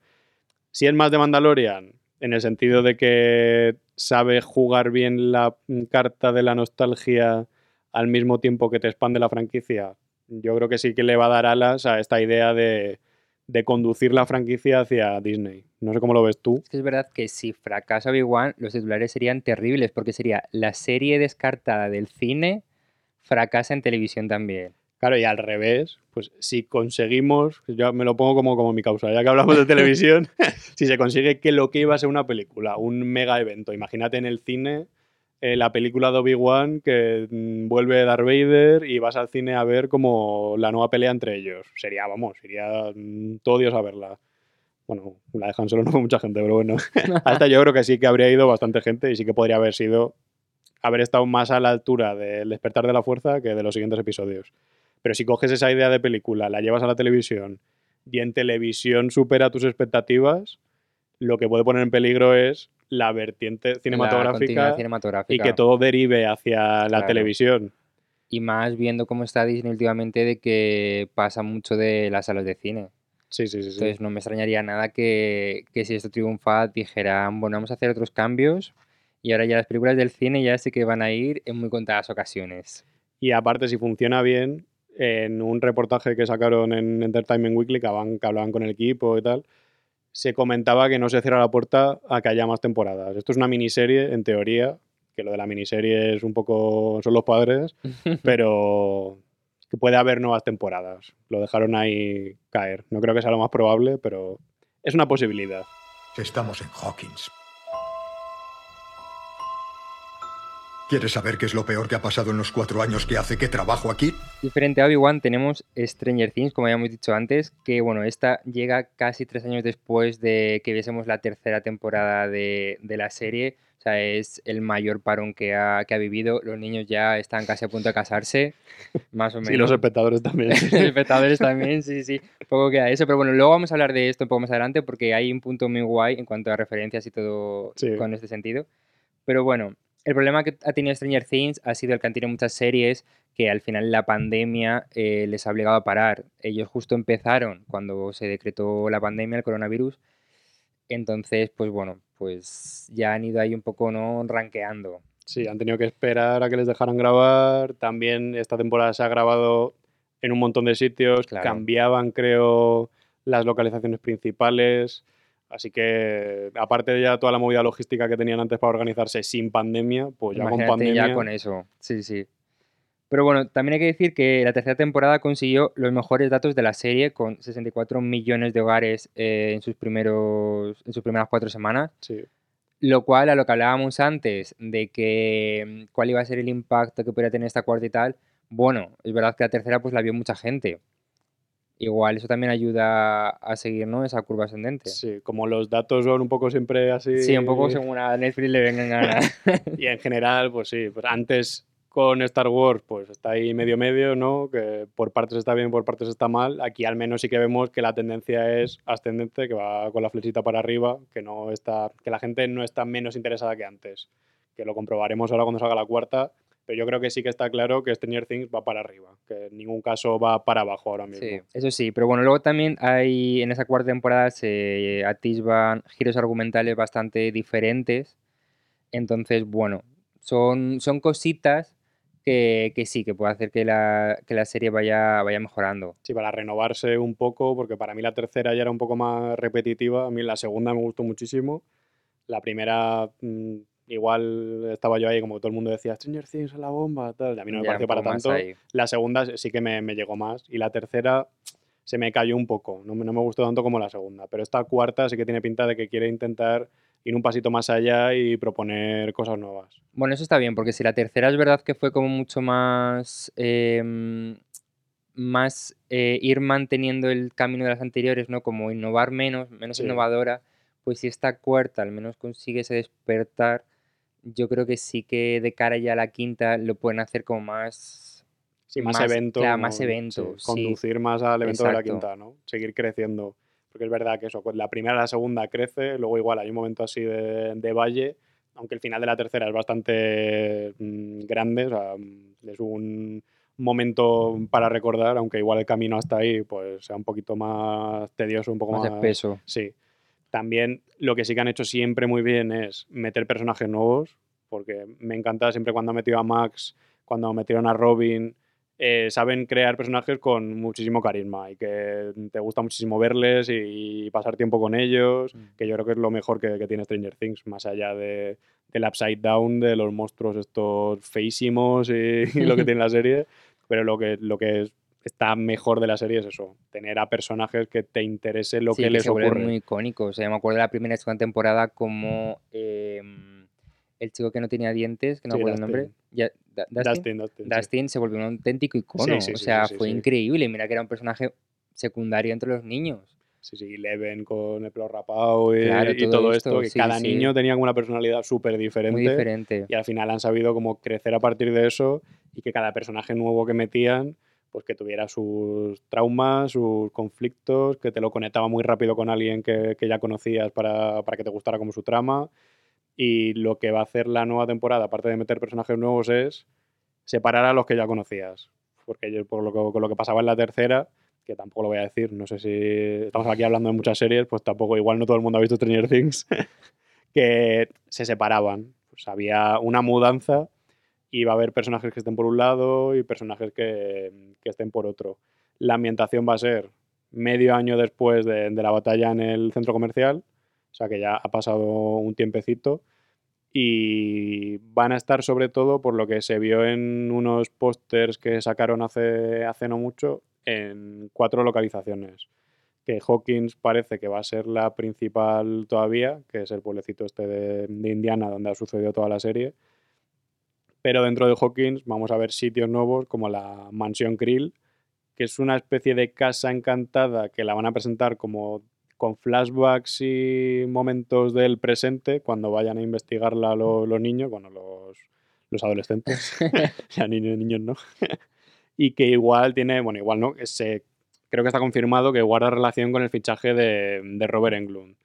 Si es más de Mandalorian, en el sentido de que sabe jugar bien la carta de la nostalgia al mismo tiempo que te expande la franquicia, yo creo que sí que le va a dar alas a esta idea de, de conducir la franquicia hacia Disney. No sé cómo lo ves tú. Es que es verdad que si fracasa Obi-Wan, los titulares serían terribles, porque sería la serie descartada del cine fracasa en televisión también. Claro, y al revés, pues si conseguimos, yo me lo pongo como, como mi causa, ya que hablamos de televisión, si se consigue que lo que iba a ser una película, un mega evento, imagínate en el cine eh, la película de Obi-Wan que mm, vuelve Darth Vader y vas al cine a ver como la nueva pelea entre ellos. Sería, vamos, iría mm, todo Dios a verla. Bueno, la de Han Solo no fue mucha gente, pero bueno. A esta yo creo que sí que habría ido bastante gente y sí que podría haber sido haber estado más a la altura del despertar de la fuerza que de los siguientes episodios. Pero si coges esa idea de película, la llevas a la televisión y en televisión supera tus expectativas, lo que puede poner en peligro es la vertiente La cinematográfica y que todo derive hacia la Claro. televisión. Y más viendo cómo está Disney últimamente de que pasa mucho de las salas de cine. Sí, sí, sí. sí. Entonces no me extrañaría nada que, que si esto triunfa dijeran, bueno, vamos a hacer otros cambios y ahora ya las películas del cine ya sí que van a ir en muy contadas ocasiones. Y aparte, si funciona bien, en un reportaje que sacaron en Entertainment Weekly, que hablaban, que hablaban con el equipo y tal, se comentaba que no se cierra la puerta a que haya más temporadas. Esto es una miniserie, en teoría, que lo de la miniserie es un poco... son los padres, pero que puede haber nuevas temporadas. Lo dejaron ahí caer. No creo que sea lo más probable, pero es una posibilidad. Estamos en Hawkins. ¿Quieres saber qué es lo peor que ha pasado en los cuatro años que hace que trabajo aquí? Diferente a Obi-Wan tenemos Stranger Things, como habíamos dicho antes, que bueno, esta llega casi tres años después de que viésemos la tercera temporada de, de la serie. O sea, es el mayor parón que ha, que ha vivido. Los niños ya están casi a punto de casarse, más o menos. Y los espectadores también. Los espectadores también, sí, sí. Poco queda eso. Pero bueno, luego vamos a hablar de esto un poco más adelante porque hay un punto muy guay en cuanto a referencias y todo Sí. con este sentido. Pero bueno, el problema que ha tenido Stranger Things ha sido el que han tenido muchas series que al final la pandemia eh, les ha obligado a parar. Ellos justo empezaron cuando se decretó la pandemia, el coronavirus. Entonces, pues bueno, pues ya han ido ahí un poco, ¿no? Ranqueando. Sí, han tenido que esperar a que les dejaran grabar. También esta temporada se ha grabado en un montón de sitios. Claro. Cambiaban, creo, las localizaciones principales. Así que, aparte de ya toda la movida logística que tenían antes para organizarse sin pandemia, pues ya con pandemia. ya con eso, sí, sí. Pero bueno, también hay que decir que la tercera temporada consiguió los mejores datos de la serie con 64 millones de hogares eh, en, sus primeros, en sus primeras cuatro semanas. Sí, Lo cual, a lo que hablábamos antes, de que mm, cuál iba a ser el impacto que podría tener esta cuarta y tal, bueno, es verdad que la tercera pues la vio mucha gente. Igual eso también ayuda a seguir, ¿no? Esa curva ascendente. sí, como los datos son un poco siempre así. Sí, un poco según a Netflix le vengan ganas. Y en general, pues sí, pues antes con Star Wars, pues está ahí medio medio, ¿no? Que por partes está bien, por partes está mal. Aquí al menos sí que vemos que la tendencia es ascendente, que va con la flechita para arriba, que no está, que la gente no está menos interesada que antes. Que lo comprobaremos ahora cuando salga la cuarta. Pero yo creo que sí que está claro que Stranger Things va para arriba, que en ningún caso va para abajo ahora mismo. Sí, eso sí, pero bueno, luego también hay en esa cuarta temporada se atisban giros argumentales bastante diferentes. Entonces, bueno, son, son cositas que, que sí, que puede hacer que la, que la serie vaya, vaya mejorando. Sí, para renovarse un poco, porque para mí la tercera ya era un poco más repetitiva. A mí la segunda me gustó muchísimo. La primera, mm, igual estaba yo ahí, como todo el mundo decía, Stranger Things es la bomba, tal. y A mí no me Ya pareció para tanto. La segunda sí que me, me llegó más. Y la tercera se me cayó un poco. No, me- no me gustó tanto como la segunda. Pero esta cuarta sí que tiene pinta de que quiere intentar ir un pasito más allá y proponer cosas nuevas. Bueno, eso está bien, porque si la tercera es verdad que fue como mucho más, em, más eh, ir manteniendo el camino de las anteriores, ¿no? Como innovar menos, menos Sí. innovadora, pues si esta cuarta al menos consigue ese despertar, yo creo que sí que de cara ya a la quinta lo pueden hacer como más... Sí, más, Más- evento. claro, más sí, evento, sí. conducir más al evento de la quinta, ¿no? Seguir creciendo. Porque es verdad que eso, con la primera la segunda crece, luego igual hay un momento así de, de valle, aunque el final de la tercera es bastante mm, grande, o sea, mm, es un momento para recordar, aunque igual el camino hasta ahí pues sea un poquito más tedioso, un poco Más más, espeso. Sí. También lo que sí que han hecho siempre muy bien es meter personajes nuevos, porque me encanta siempre cuando han metido a Max, cuando metieron a Robin, eh, saben crear personajes con muchísimo carisma y que te gusta muchísimo verles y, pasar tiempo con ellos, Mm. que yo creo que es lo mejor que, que tiene Stranger Things, más allá de, del upside down, de los monstruos estos feísimos y, y lo que tiene la serie, pero lo que, lo que es- está mejor de la serie es eso, tener a personajes que te interese lo Sí, que que les ocurre. muy icónicos. O sea, me acuerdo de la primera y segunda temporada como em, el chico que no tenía dientes, que no Sí, me acuerdo el nombre. Dustin. Ya- Da- Dustin. Dustin, Dustin, sí. Se volvió un auténtico icono. o sea, fue increíble. Mira que era un personaje secundario entre los niños. Sí, sí, Eleven con el pelo rapado y, Claro, y todo esto, esto, que sí, cada sí. niño tenía una personalidad súper diferente. Muy diferente. Y al final han sabido como crecer a partir de eso y que cada personaje nuevo que metían pues que tuviera sus traumas, sus conflictos, que te lo conectaba muy rápido con alguien que, que ya conocías para, para que te gustara como su trama. Y lo que va a hacer la nueva temporada, aparte de meter personajes nuevos, es separar a los que ya conocías. Porque yo, por lo que, con lo que pasaba en la tercera, que tampoco lo voy a decir, no sé si estamos aquí hablando de muchas series, pues tampoco, igual no todo el mundo ha visto Stranger Things, que se separaban. Pues había una mudanza y va a haber personajes que estén por un lado y personajes que, que estén por otro. La ambientación va a ser medio año después de, la batalla en el centro comercial, o sea que ya ha pasado un tiempecito y van a estar sobre todo por lo que se vio en unos pósters que sacaron hace, hace no mucho en cuatro localizaciones. Que Hawkins parece que va a ser la principal todavía, que es el pueblecito este de Indiana donde ha sucedido toda la serie. Pero dentro de Hawkins vamos a ver sitios nuevos como la Mansión Krill, que es una especie de casa encantada que la van a presentar como con flashbacks y momentos del presente cuando vayan a investigarla lo- los niños, bueno, los, los adolescentes, ya niños, niños no, y que igual tiene, bueno, igual no, se, creo que está confirmado que guarda relación con el fichaje de, de Robert Englund,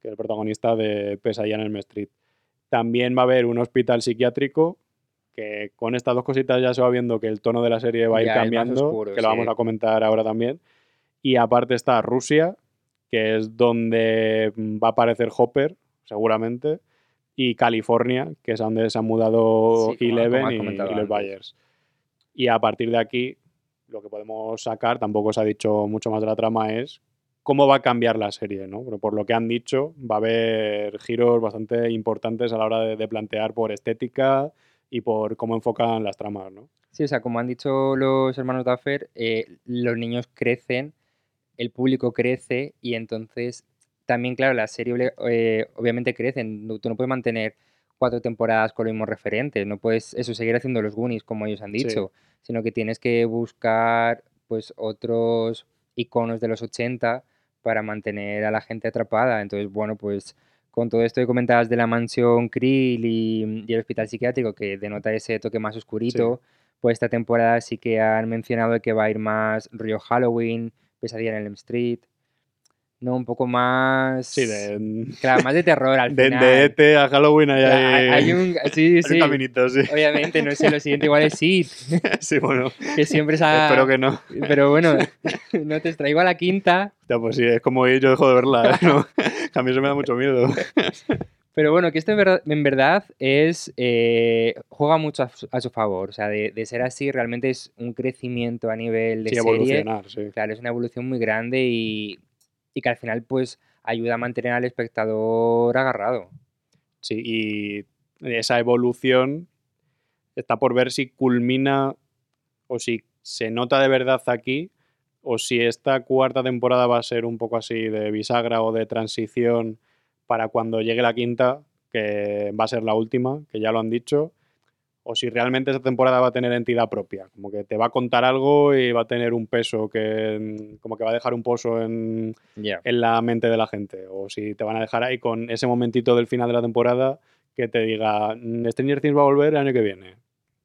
que es el protagonista de Pesadilla en el Street. También va a haber un hospital psiquiátrico que con estas dos cositas ya se va viendo que el tono de la serie va a ir Ya, cambiando, oscuro, que lo vamos sí. a comentar ahora también. Y aparte está Rusia, que es donde va a aparecer Hopper, seguramente, y California, que es donde se han mudado Sí, como- como Eleven has y, y los. Byers. Y a partir de aquí, lo que podemos sacar, tampoco se ha dicho mucho más de la trama, es cómo va a cambiar la serie, ¿no? Pero por lo que han dicho, va a haber giros bastante importantes a la hora de, de plantear por estética y por cómo enfocan las tramas, ¿no? Sí, o sea, como han dicho los hermanos Duffer, eh, los niños crecen, el público crece y entonces también, claro, la serie eh, obviamente crece. Tú no puedes mantener cuatro temporadas con los mismos referentes, no puedes eso seguir haciendo los Goonies como ellos han Sí. dicho, sino que tienes que buscar pues otros iconos de los 80 para mantener a la gente atrapada. Entonces, bueno, pues con todo esto que comentabas de la mansión Krill y, y el hospital psiquiátrico que denota ese toque más oscurito, pues esta temporada sí que han mencionado que va a ir más rollo Halloween, Pesadilla en Elm Street, ¿no? Un poco más... Sí, de, Claro, más de terror al de, final. de ET a Halloween hay, hay, hay un... Sí, hay un sí. caminito, sí. Obviamente, no sé, lo siguiente igual es Sid, Sí, bueno, que siempre se ha... espero que no. Pero bueno, no te extraigo a la quinta, Ya, pues sí, es como ir, yo dejo de verla, ¿eh? ¿no? A mí eso me da mucho miedo. Pero bueno, que esto en verdad, en verdad es. eh, juega mucho a, su- a su favor. O sea, de, de ser así, realmente es un crecimiento a nivel de Sí, serie. evolucionar, sí. Claro, es una evolución muy grande y, y que al final, pues, ayuda a mantener al espectador agarrado. Sí, y esa evolución está por ver si culmina o si se nota de verdad aquí o si esta cuarta temporada va a ser un poco así de bisagra o de transición para cuando llegue la quinta, que va a ser la última, que ya lo han dicho, o si realmente esa temporada va a tener entidad propia, como que te va a contar algo y va a tener un peso que como que va a dejar un pozo en la mente de la gente. O si te van a dejar ahí con ese momentito del final de la temporada que te diga, "Mm, Stranger Things va a volver el año que viene.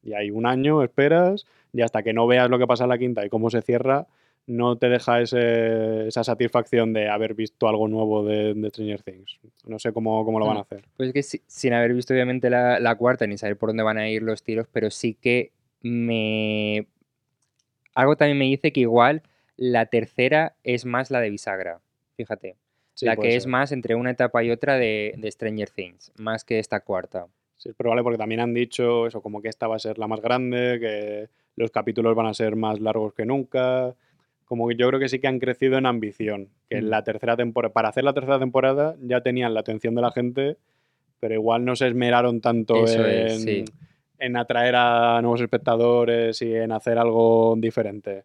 Y hay un año, esperas, y hasta que no veas lo que pasa en la quinta y cómo se cierra, no te deja ese- esa satisfacción de haber visto algo nuevo de, de Stranger Things. No sé cómo, cómo lo van a hacer. Pues es que si- sin haber visto obviamente la, la cuarta ni saber por dónde van a ir los tiros, pero sí que me... Algo también me dice que igual la tercera es más la de bisagra, fíjate. Sí, la que es más entre una etapa y otra de, de Stranger Things, más que esta cuarta. Sí, es probable porque también han dicho eso, como que esta va a ser la más grande, que los capítulos van a ser más largos que nunca. Como que yo creo que sí que han crecido en ambición. Que en Mm. la tercera temporada, para hacer la tercera temporada ya tenían la atención de la gente, pero igual no se esmeraron tanto Eso en, es, sí. en atraer a nuevos espectadores y en hacer algo diferente.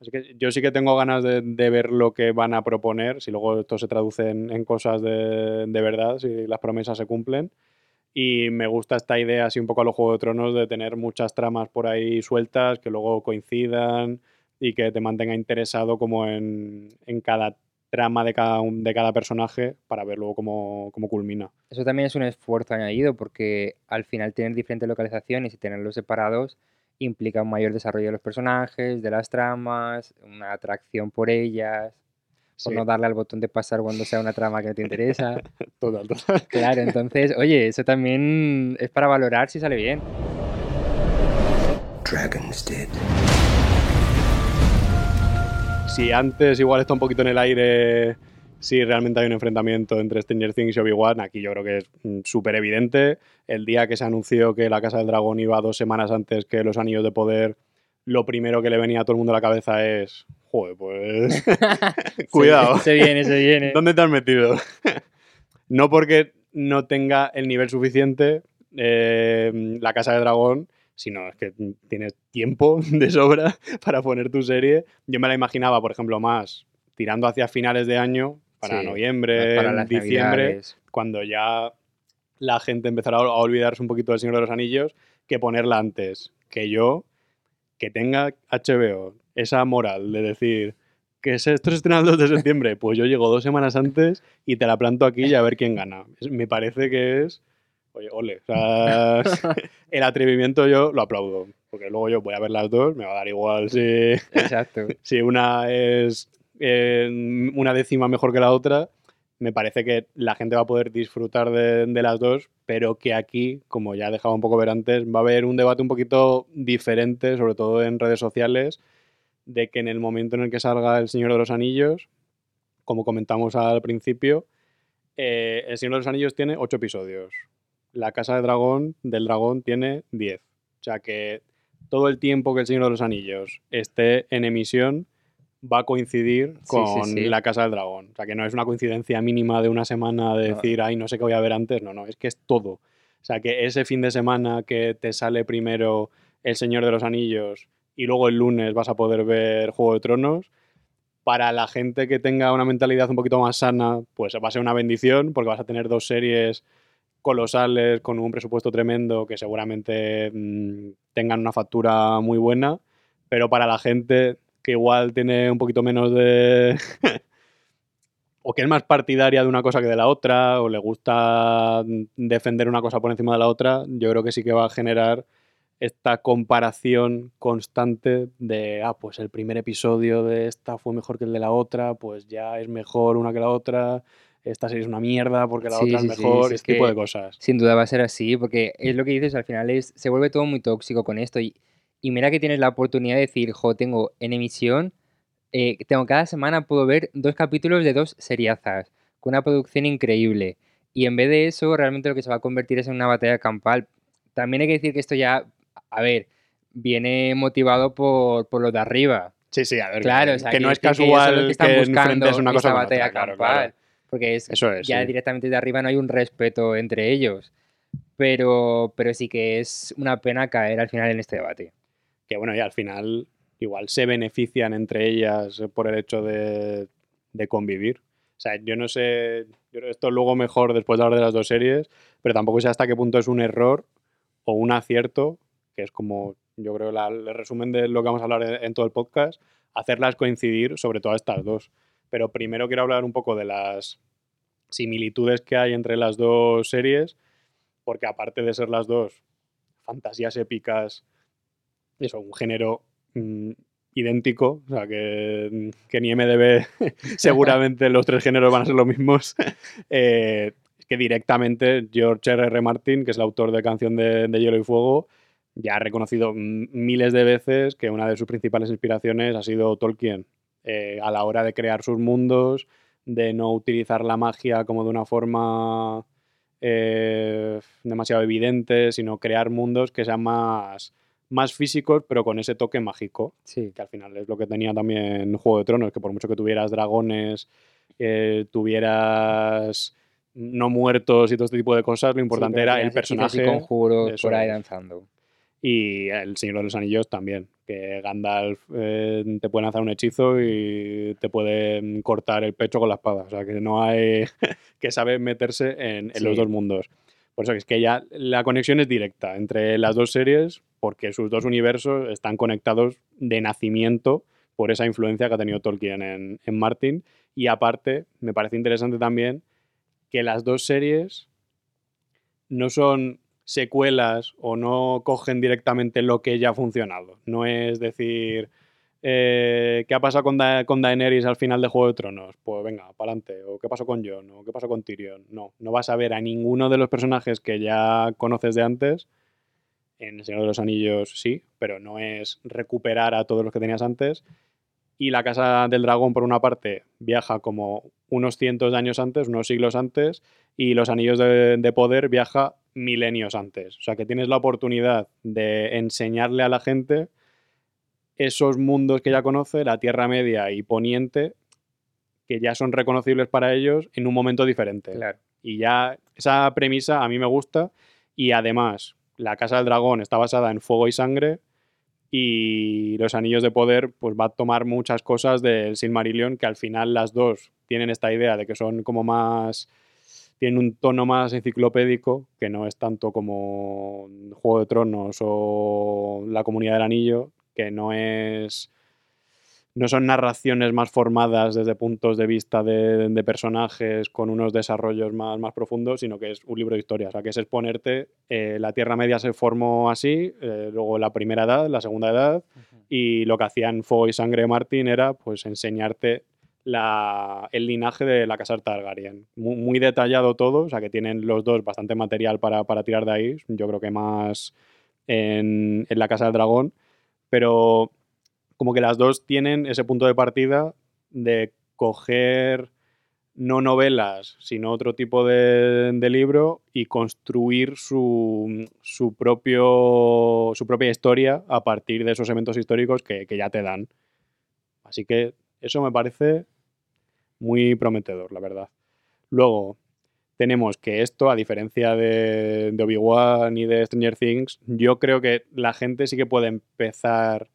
Así que yo sí que tengo ganas de, de ver lo que van a proponer, si luego esto se traduce en, en cosas de, de verdad, si las promesas se cumplen. Y me gusta esta idea, así un poco a los Juegos de Tronos, de tener muchas tramas por ahí sueltas que luego coincidan y que te mantenga interesado como en, en cada trama de cada, un- de cada personaje para ver luego cómo, cómo culmina. Eso también es un esfuerzo añadido porque al final tener diferentes localizaciones y tenerlos separados implica un mayor desarrollo de los personajes, de las tramas, una atracción por ellas, por Sí. no darle al botón de pasar cuando sea una trama que no te interesa. Total, total. Claro, entonces, oye, eso también es para valorar si sale bien. Dragon's dead. Si antes igual está un poquito en el aire si realmente hay un enfrentamiento entre Stranger Things y Obi-Wan, aquí yo creo que es mm, súper evidente. El día que se anunció que la Casa del Dragón iba dos semanas antes que los Anillos de Poder, lo primero que le venía a todo el mundo a la cabeza es, joder, pues cuidado. Se, viene, se viene. ¿Dónde te has metido? no porque no tenga el nivel suficiente eh, la Casa de Dragón, sino es que tienes tiempo de sobra para poner tu serie. Yo me la imaginaba, por ejemplo, más tirando hacia finales de año, para Sí, noviembre, para las diciembre, Navidades. cuando ya la gente empezará a olvidarse un poquito del Señor de los Anillos, que ponerla antes. Que yo, que tenga HBO esa moral de decir que se- esto se estrena el 2 de septiembre, pues yo llego dos semanas antes y te la planto aquí y a ver quién gana. Me parece que es... Oye, ole. O sea, el atrevimiento yo lo aplaudo. Porque luego yo voy a ver las dos, me va a dar igual si, Exacto. si una es eh, una décima mejor que la otra, me parece que la gente va a poder disfrutar de, de las dos, pero que aquí, como ya he dejado un poco ver antes, va a haber un debate un poquito diferente, sobre todo en redes sociales, de que en el momento en el que salga El Señor de los Anillos, como comentamos al principio, eh, El Señor de los Anillos tiene ocho episodios. La Casa de Dragón, del Dragón, tiene 10. O sea que todo el tiempo que El Señor de los Anillos esté en emisión va a coincidir con sí, sí. La Casa del Dragón. O sea que no es una coincidencia mínima de una semana de No. decir, ay, no sé qué voy a ver antes. No, no, es que es todo. O sea que ese fin de semana que te sale primero El Señor de los Anillos y luego el lunes vas a poder ver Juego de Tronos, para la gente que tenga una mentalidad un poquito más sana, pues va a ser una bendición porque vas a tener dos series colosales con un presupuesto tremendo que seguramente mm, tengan una factura muy buena, pero para la gente que igual tiene un poquito menos de... o que es más partidaria de una cosa que de la otra, o le gusta defender una cosa por encima de la otra, yo creo que sí que va a generar esta comparación constante de, ah, pues el primer episodio de esta fue mejor que el de la otra, pues ya es mejor una que la otra, esta serie es una mierda porque la Sí, otra es sí, mejor, sí, ese es tipo de cosas. Sin duda va a ser así, porque es lo que dices, al final es, se vuelve todo muy tóxico con esto. Y, y mira que tienes la oportunidad de decir, jo, tengo en emisión, eh, tengo cada semana puedo ver dos capítulos de dos seriazas, con una producción increíble. Y en vez de eso, realmente lo que se va a convertir es en una batalla campal. También hay que decir que esto ya, a ver, viene motivado por, por lo de arriba. Sí, sí, a ver, Claro, que, o sea, que no es casual que que, están buscando una cosa esta batalla otra, claro, campal. claro. Porque es, Eso es, ya sí. directamente de arriba no hay un respeto entre ellos. Pero, pero sí que es una pena caer al final en este debate. que bueno, y al final igual se benefician entre ellas por el hecho de, de convivir. O sea, yo no sé, yo creo que esto luego mejor después de hablar de las dos series, pero tampoco sé hasta qué punto es un error o un acierto, que es como yo creo la- el resumen de lo que vamos a hablar en, en todo el podcast, hacerlas coincidir sobre todo estas dos. Pero primero quiero hablar un poco de las similitudes que hay entre las dos series, porque aparte de ser las dos fantasías épicas eso, un género mm, idéntico, o sea, que, que ni MDB seguramente los tres géneros van a ser los mismos, eh, que directamente George R.R. Martin, que es el autor de Canción de, de Hielo y Fuego, ya ha reconocido mm, miles de veces que una de sus principales inspiraciones ha sido Tolkien, eh, a la hora de crear sus mundos, de no utilizar la magia como de una forma eh, demasiado evidente, sino crear mundos que sean más, más físicos, pero con ese toque mágico, Sí. que al final es lo que tenía también Juego de Tronos, que por mucho que tuvieras dragones, eh, tuvieras no muertos y todo este tipo de cosas, lo importante era el personaje Y conjuros por ahí danzando. y el Señor de los Anillos también, que Gandalf eh, te puede lanzar un hechizo y te puede cortar el pecho con la espada. O sea, que no hay que sabe meterse en, en los dos mundos. Por eso es que ya la conexión es directa entre las dos series, porque sus dos universos están conectados de nacimiento por esa influencia que ha tenido Tolkien en, en Martin. Y aparte, me parece interesante también que las dos series no son secuelas o no cogen directamente lo que ya ha funcionado. No es decir, eh, ¿qué ha pasado con, Da- con Daenerys al final de Juego de Tronos? Pues venga, para adelante. ¿O qué pasó con Jon? ¿O qué pasó con Tyrion? No, no vas a ver a ninguno de los personajes que ya conoces de antes. En El Señor de los Anillos sí, pero no es recuperar a todos los que tenías antes. Y la Casa del Dragón, por una parte, viaja como unos cientos de años antes, unos siglos antes, y Los Anillos de, de Poder viaja milenios antes. O sea que tienes la oportunidad de enseñarle a la gente esos mundos que ya conoce, la Tierra Media y Poniente, que ya son reconocibles para ellos en un momento diferente. Claro. Y ya esa premisa a mí me gusta. Y además, la Casa del Dragón está basada en fuego y sangre. Y los Anillos de Poder, pues va a tomar muchas cosas del Silmarillion, que al final las dos tienen esta idea de que son como más. Tienen un tono más enciclopédico, que no es tanto como Juego de Tronos o La Comunidad del Anillo, que no es no son narraciones más formadas desde puntos de vista de, de personajes con unos desarrollos más, más profundos, sino que es un libro de historia. O sea, que es exponerte, eh, la Tierra Media se formó así, eh, luego la primera edad, la segunda edad, y lo que hacían Fuego y Sangre Martin era pues enseñarte el linaje de la casa Targaryen. Muy, muy detallado todo, o sea que tienen los dos bastante material para, para tirar de ahí, yo creo que más en, en la Casa del Dragón, pero como que las dos tienen ese punto de partida de coger no novelas, sino otro tipo de, de libro y construir su, su propio, su propia historia a partir de esos eventos históricos que, que ya te dan. Así que eso me parece muy prometedor, la verdad. Luego, tenemos que esto, a diferencia de, de Obi-Wan y de Stranger Things, yo creo que la gente sí que puede empezar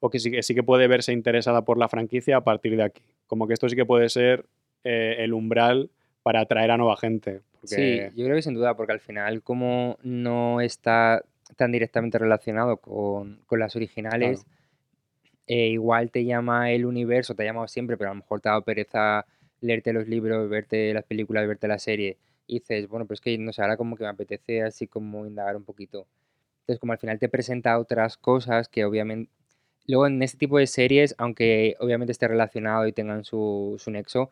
o que sí, que sí que puede verse interesada por la franquicia a partir de aquí. Como que esto sí que puede ser eh, el umbral para atraer a nueva gente. Porque, Sí, yo creo que sin duda, porque al final como no está tan directamente relacionado con, con las originales, eh, igual te llama el universo, te ha llamado siempre, pero a lo mejor te ha dado pereza leerte los libros, verte las películas, verte la serie, y dices, bueno, pues que no sé, ahora como que me apetece así como indagar un poquito. Entonces, como al final te presenta otras cosas que obviamente... Luego en este tipo de series, aunque obviamente esté relacionado y tengan su, su nexo,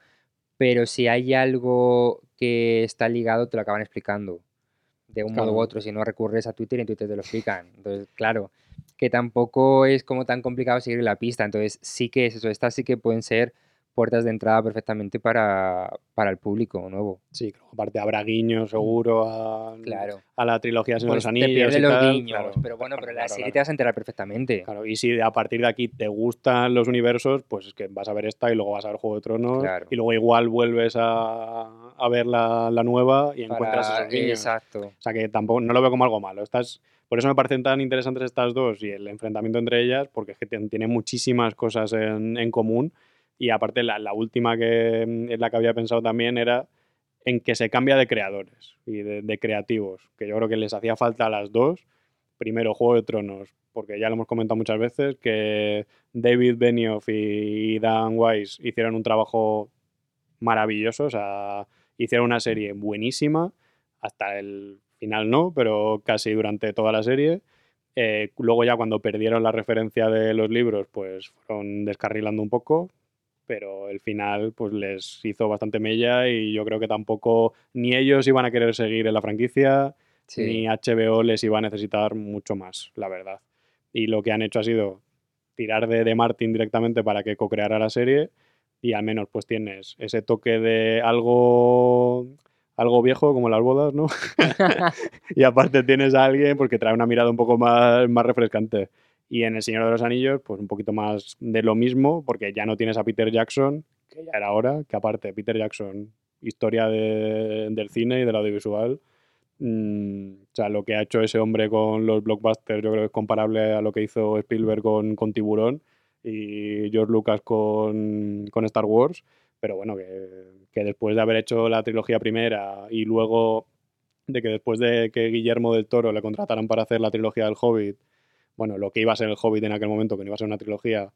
pero si hay algo que está ligado, te lo acaban explicando de un modo u Claro. otro. Si no recurres a Twitter, en Twitter te lo explican. Entonces, claro, que tampoco es como tan complicado seguir la pista. Entonces, sí que es eso. Estas sí que pueden ser puertas de entrada perfectamente para, para el público nuevo. Sí, aparte habrá guiños seguro a, Claro. a la trilogía de Pues los Anillos. y los tal, guiños, claro, pero bueno, pero la serie te vas a enterar perfectamente. Claro, y si a partir de aquí te gustan los universos, pues es que vas a ver esta y luego vas a ver Juego de Tronos. Y luego igual vuelves a, a ver la, la nueva y encuentras esos guiños. Exacto. O sea que tampoco no lo veo como algo malo. Estas, por eso me parecen tan interesantes estas dos y el enfrentamiento entre ellas, porque es que tien- tienen muchísimas cosas en, común. Y aparte, la, la última que en la que había pensado también era en que se cambia de creadores y de, de creativos, que yo creo que les hacía falta a las dos. Primero, Juego de Tronos, porque ya lo hemos comentado muchas veces, que David Benioff y Dan Weiss hicieron un trabajo maravilloso, o sea, hicieron una serie buenísima, hasta el final no, pero casi durante toda la serie. Eh, luego ya cuando perdieron la referencia de los libros, pues fueron descarrilando un poco, pero el final pues les hizo bastante mella y yo creo que tampoco ni ellos iban a querer seguir en la franquicia, Sí. ni HBO les iba a necesitar mucho más, la verdad. Y lo que han hecho ha sido tirar de, de Martin directamente para que co-creara la serie y al menos pues tienes ese toque de algo algo viejo como las bodas, ¿no? y aparte tienes a alguien porque trae una mirada un poco más, más refrescante. Y en El Señor de los Anillos, pues un poquito más de lo mismo, porque ya no tienes a Peter Jackson, que ya era hora, que aparte Peter Jackson, historia de- del cine y del audiovisual, mm, o sea, lo que ha hecho ese hombre con los blockbusters yo creo que es comparable a lo que hizo Spielberg con, con Tiburón y George Lucas con, con Star Wars, pero bueno, que, que después de haber hecho la trilogía primera y luego de que después de que Guillermo del Toro le contrataran para hacer la trilogía del Hobbit, bueno, lo que iba a ser el Hobbit en aquel momento, que no iba a ser una trilogía,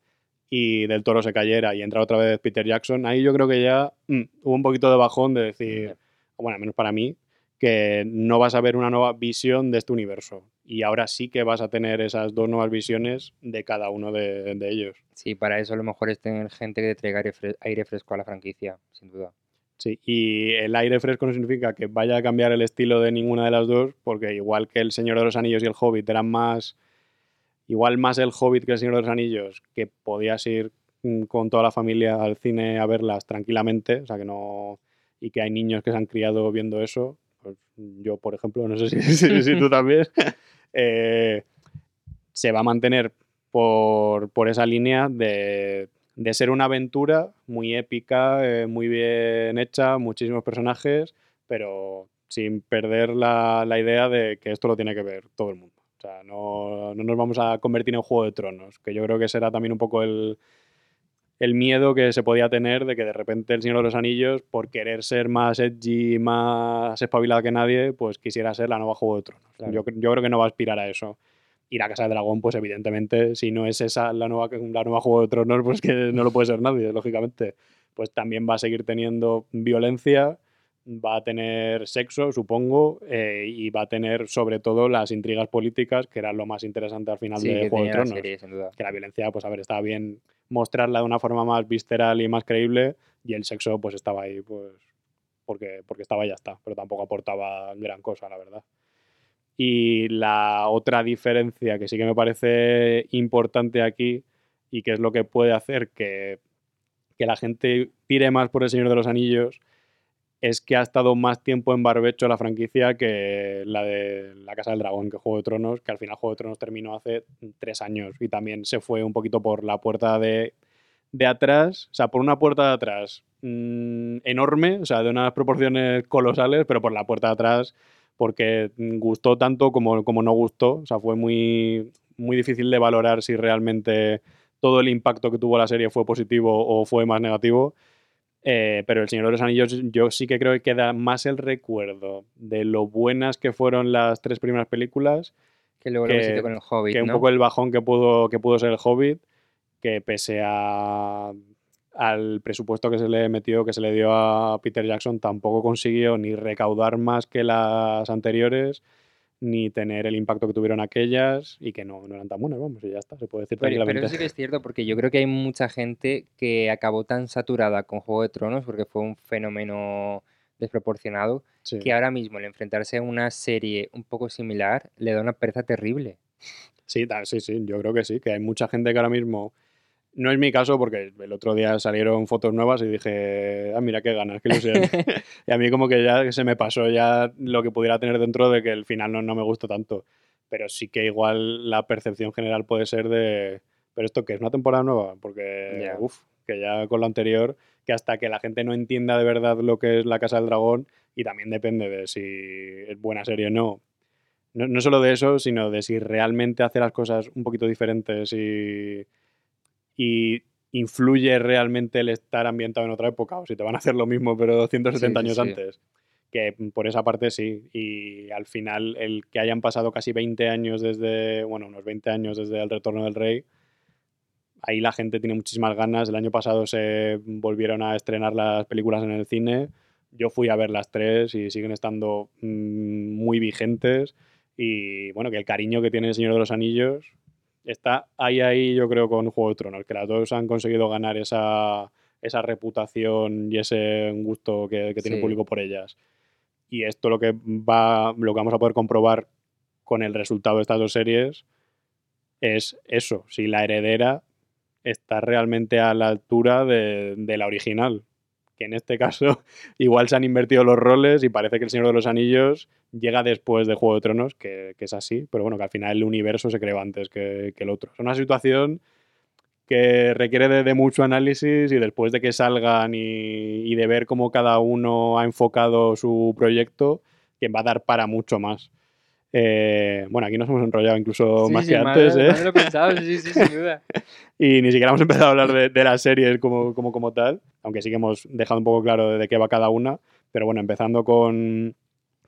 y del Toro se cayera y entra otra vez Peter Jackson, ahí yo creo que ya mm, hubo un poquito de bajón de decir, bueno, al menos para mí, que no vas a ver una nueva visión de este universo. Y ahora sí que vas a tener esas dos nuevas visiones de cada uno de, de ellos. Sí, para eso a lo mejor es tener gente que te traiga aire fresco a la franquicia, sin duda. Sí, y el aire fresco no significa que vaya a cambiar el estilo de ninguna de las dos, porque igual que El Señor de los Anillos y El Hobbit eran más. Igual más El Hobbit que El Señor de los Anillos, que podías ir mm, con toda la familia al cine a verlas tranquilamente, o sea que no. y que hay niños que se han criado viendo eso. Pues yo, por ejemplo, no sé si, tú también. eh, se va a mantener por, por esa línea de, de ser una aventura muy épica, eh, muy bien hecha, muchísimos personajes, pero sin perder la, la idea de que esto lo tiene que ver todo el mundo. O sea, no, no nos vamos a convertir en Juego de Tronos, que yo creo que será también un poco el, el miedo que se podía tener de que de repente el Señor de los Anillos, por querer ser más edgy, más espabilada que nadie, pues quisiera ser la nueva Juego de Tronos. Claro. Yo, yo creo que no va a aspirar a eso. Y la Casa del Dragón, pues evidentemente, si no es esa la nueva, la nueva Juego de Tronos, pues que no lo puede ser nadie, lógicamente. Pues también va a seguir teniendo violencia, va a tener sexo, supongo, eh, y va a tener sobre todo las intrigas políticas, que era lo más interesante al final Sí, de Juego de la Tronos serie, sin duda. que la violencia, pues a ver, estaba bien mostrarla de una forma más visceral y más creíble, y el sexo, pues estaba ahí, pues, porque, porque estaba y ya está, pero tampoco aportaba gran cosa, la verdad. Y la otra diferencia que sí que me parece importante aquí, y que es lo que puede hacer que, que la gente tire más por el Señor de los Anillos, es que ha estado más tiempo en barbecho la franquicia que la de La Casa del Dragón, que Juego de Tronos, que al final Juego de Tronos terminó hace tres años y también se fue un poquito por la puerta de, de atrás, o sea, por una puerta de atrás mm, enorme, o sea, de unas proporciones colosales, pero por la puerta de atrás porque gustó tanto como, como no gustó, o sea, fue muy, muy difícil de valorar si realmente todo el impacto que tuvo la serie fue positivo o fue más negativo. Eh, pero El Señor de los Anillos, yo sí que creo que queda más el recuerdo de lo buenas que fueron las tres primeras películas Que luego lo que- visité con el Hobbit, que un poco el bajón que pudo, que pudo ser el Hobbit, que pese a, al presupuesto que se le metió, que se le dio a Peter Jackson, tampoco consiguió ni recaudar más que las anteriores, ni tener el impacto que tuvieron aquellas, y que no, no eran tan buenas, vamos, y ya está, se puede decir Pero, pero tranquilamente. eso sí que es cierto, porque yo creo que hay mucha gente que acabó tan saturada con Juego de Tronos, porque fue un fenómeno desproporcionado, Sí. que ahora mismo el enfrentarse a una serie un poco similar le da una pereza terrible. Sí, sí, sí, yo creo que sí, que hay mucha gente que ahora mismo. No es mi caso porque el otro día salieron fotos nuevas y dije, ah, mira qué ganas, qué ilusión. y a mí como que ya se me pasó ya lo que pudiera tener dentro de que el final no, no me gustó tanto. Pero sí que igual la percepción general puede ser de, ¿pero esto qué es una temporada nueva? Porque, uff, que ya con lo anterior, que hasta que la gente no entienda de verdad lo que es la Casa del Dragón, y también depende de si es buena serie o no, no, no solo de eso, sino de si realmente hace las cosas un poquito diferentes y, y influye realmente el estar ambientado en otra época, o si te van a hacer lo mismo pero 170 Sí, años sí. antes. Que por esa parte sí, y al final el que hayan pasado casi 20 años desde, bueno, unos 20 años desde el retorno del rey, ahí la gente tiene muchísimas ganas. El año pasado se volvieron a estrenar las películas en el cine. Yo fui a ver las tres y siguen estando mm, muy vigentes. Y bueno, que el cariño que tiene el Señor de los Anillos está ahí, ahí, yo creo, con Juego de Tronos, que las dos han conseguido ganar esa, esa reputación y ese gusto que, que tiene el público por ellas. Y esto lo que va, lo que vamos a poder comprobar con el resultado de estas dos series es eso, si la heredera está realmente a la altura de, de la original. Que en este caso igual se han invertido los roles y parece que el Señor de los Anillos llega después de Juego de Tronos, que, que es así, pero bueno, que al final el universo se creó antes que, que el otro. Es una situación que requiere de, de mucho análisis y después de que salgan y, y de ver cómo cada uno ha enfocado su proyecto, que va a dar para mucho más. Eh, bueno, aquí nos hemos enrollado incluso Sí, más sí, que antes, ¿eh? lo sí, sí, sin duda. y ni siquiera hemos empezado a hablar de, de las series como, como, como tal, aunque sí que hemos dejado un poco claro de, de qué va cada una. Pero bueno, empezando con,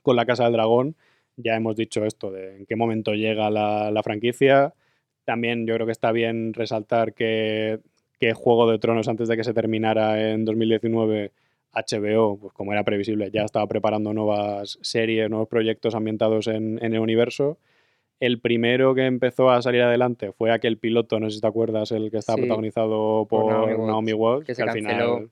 con La Casa del Dragón, ya hemos dicho esto, de en qué momento llega la, la franquicia. También yo creo que está bien resaltar que, que Juego de Tronos, antes de que se terminara en 2019, HBO, pues como era previsible, ya estaba preparando nuevas series, nuevos proyectos ambientados en, en el universo. El primero que empezó a salir adelante fue aquel piloto, no sé si te acuerdas, el que estaba Sí, protagonizado por por, Naomi Watts, Naomi Watts, que que, se al canceló. final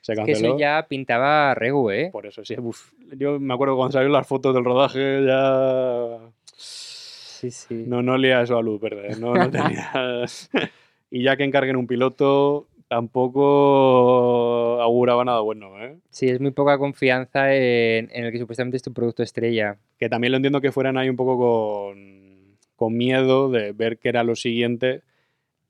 se Que canceló. eso ya pintaba regu, ¿eh? Por eso, sí. uf, yo me acuerdo cuando salieron las fotos del rodaje, ya Sí, sí. no, no olía eso a luz verde. No, no tenías... y ya que encarguen un piloto, tampoco auguraba nada bueno, ¿eh? Sí, es muy poca confianza en, en el que supuestamente es tu producto estrella. Que también lo entiendo que fueran ahí un poco con, con miedo de ver que era lo siguiente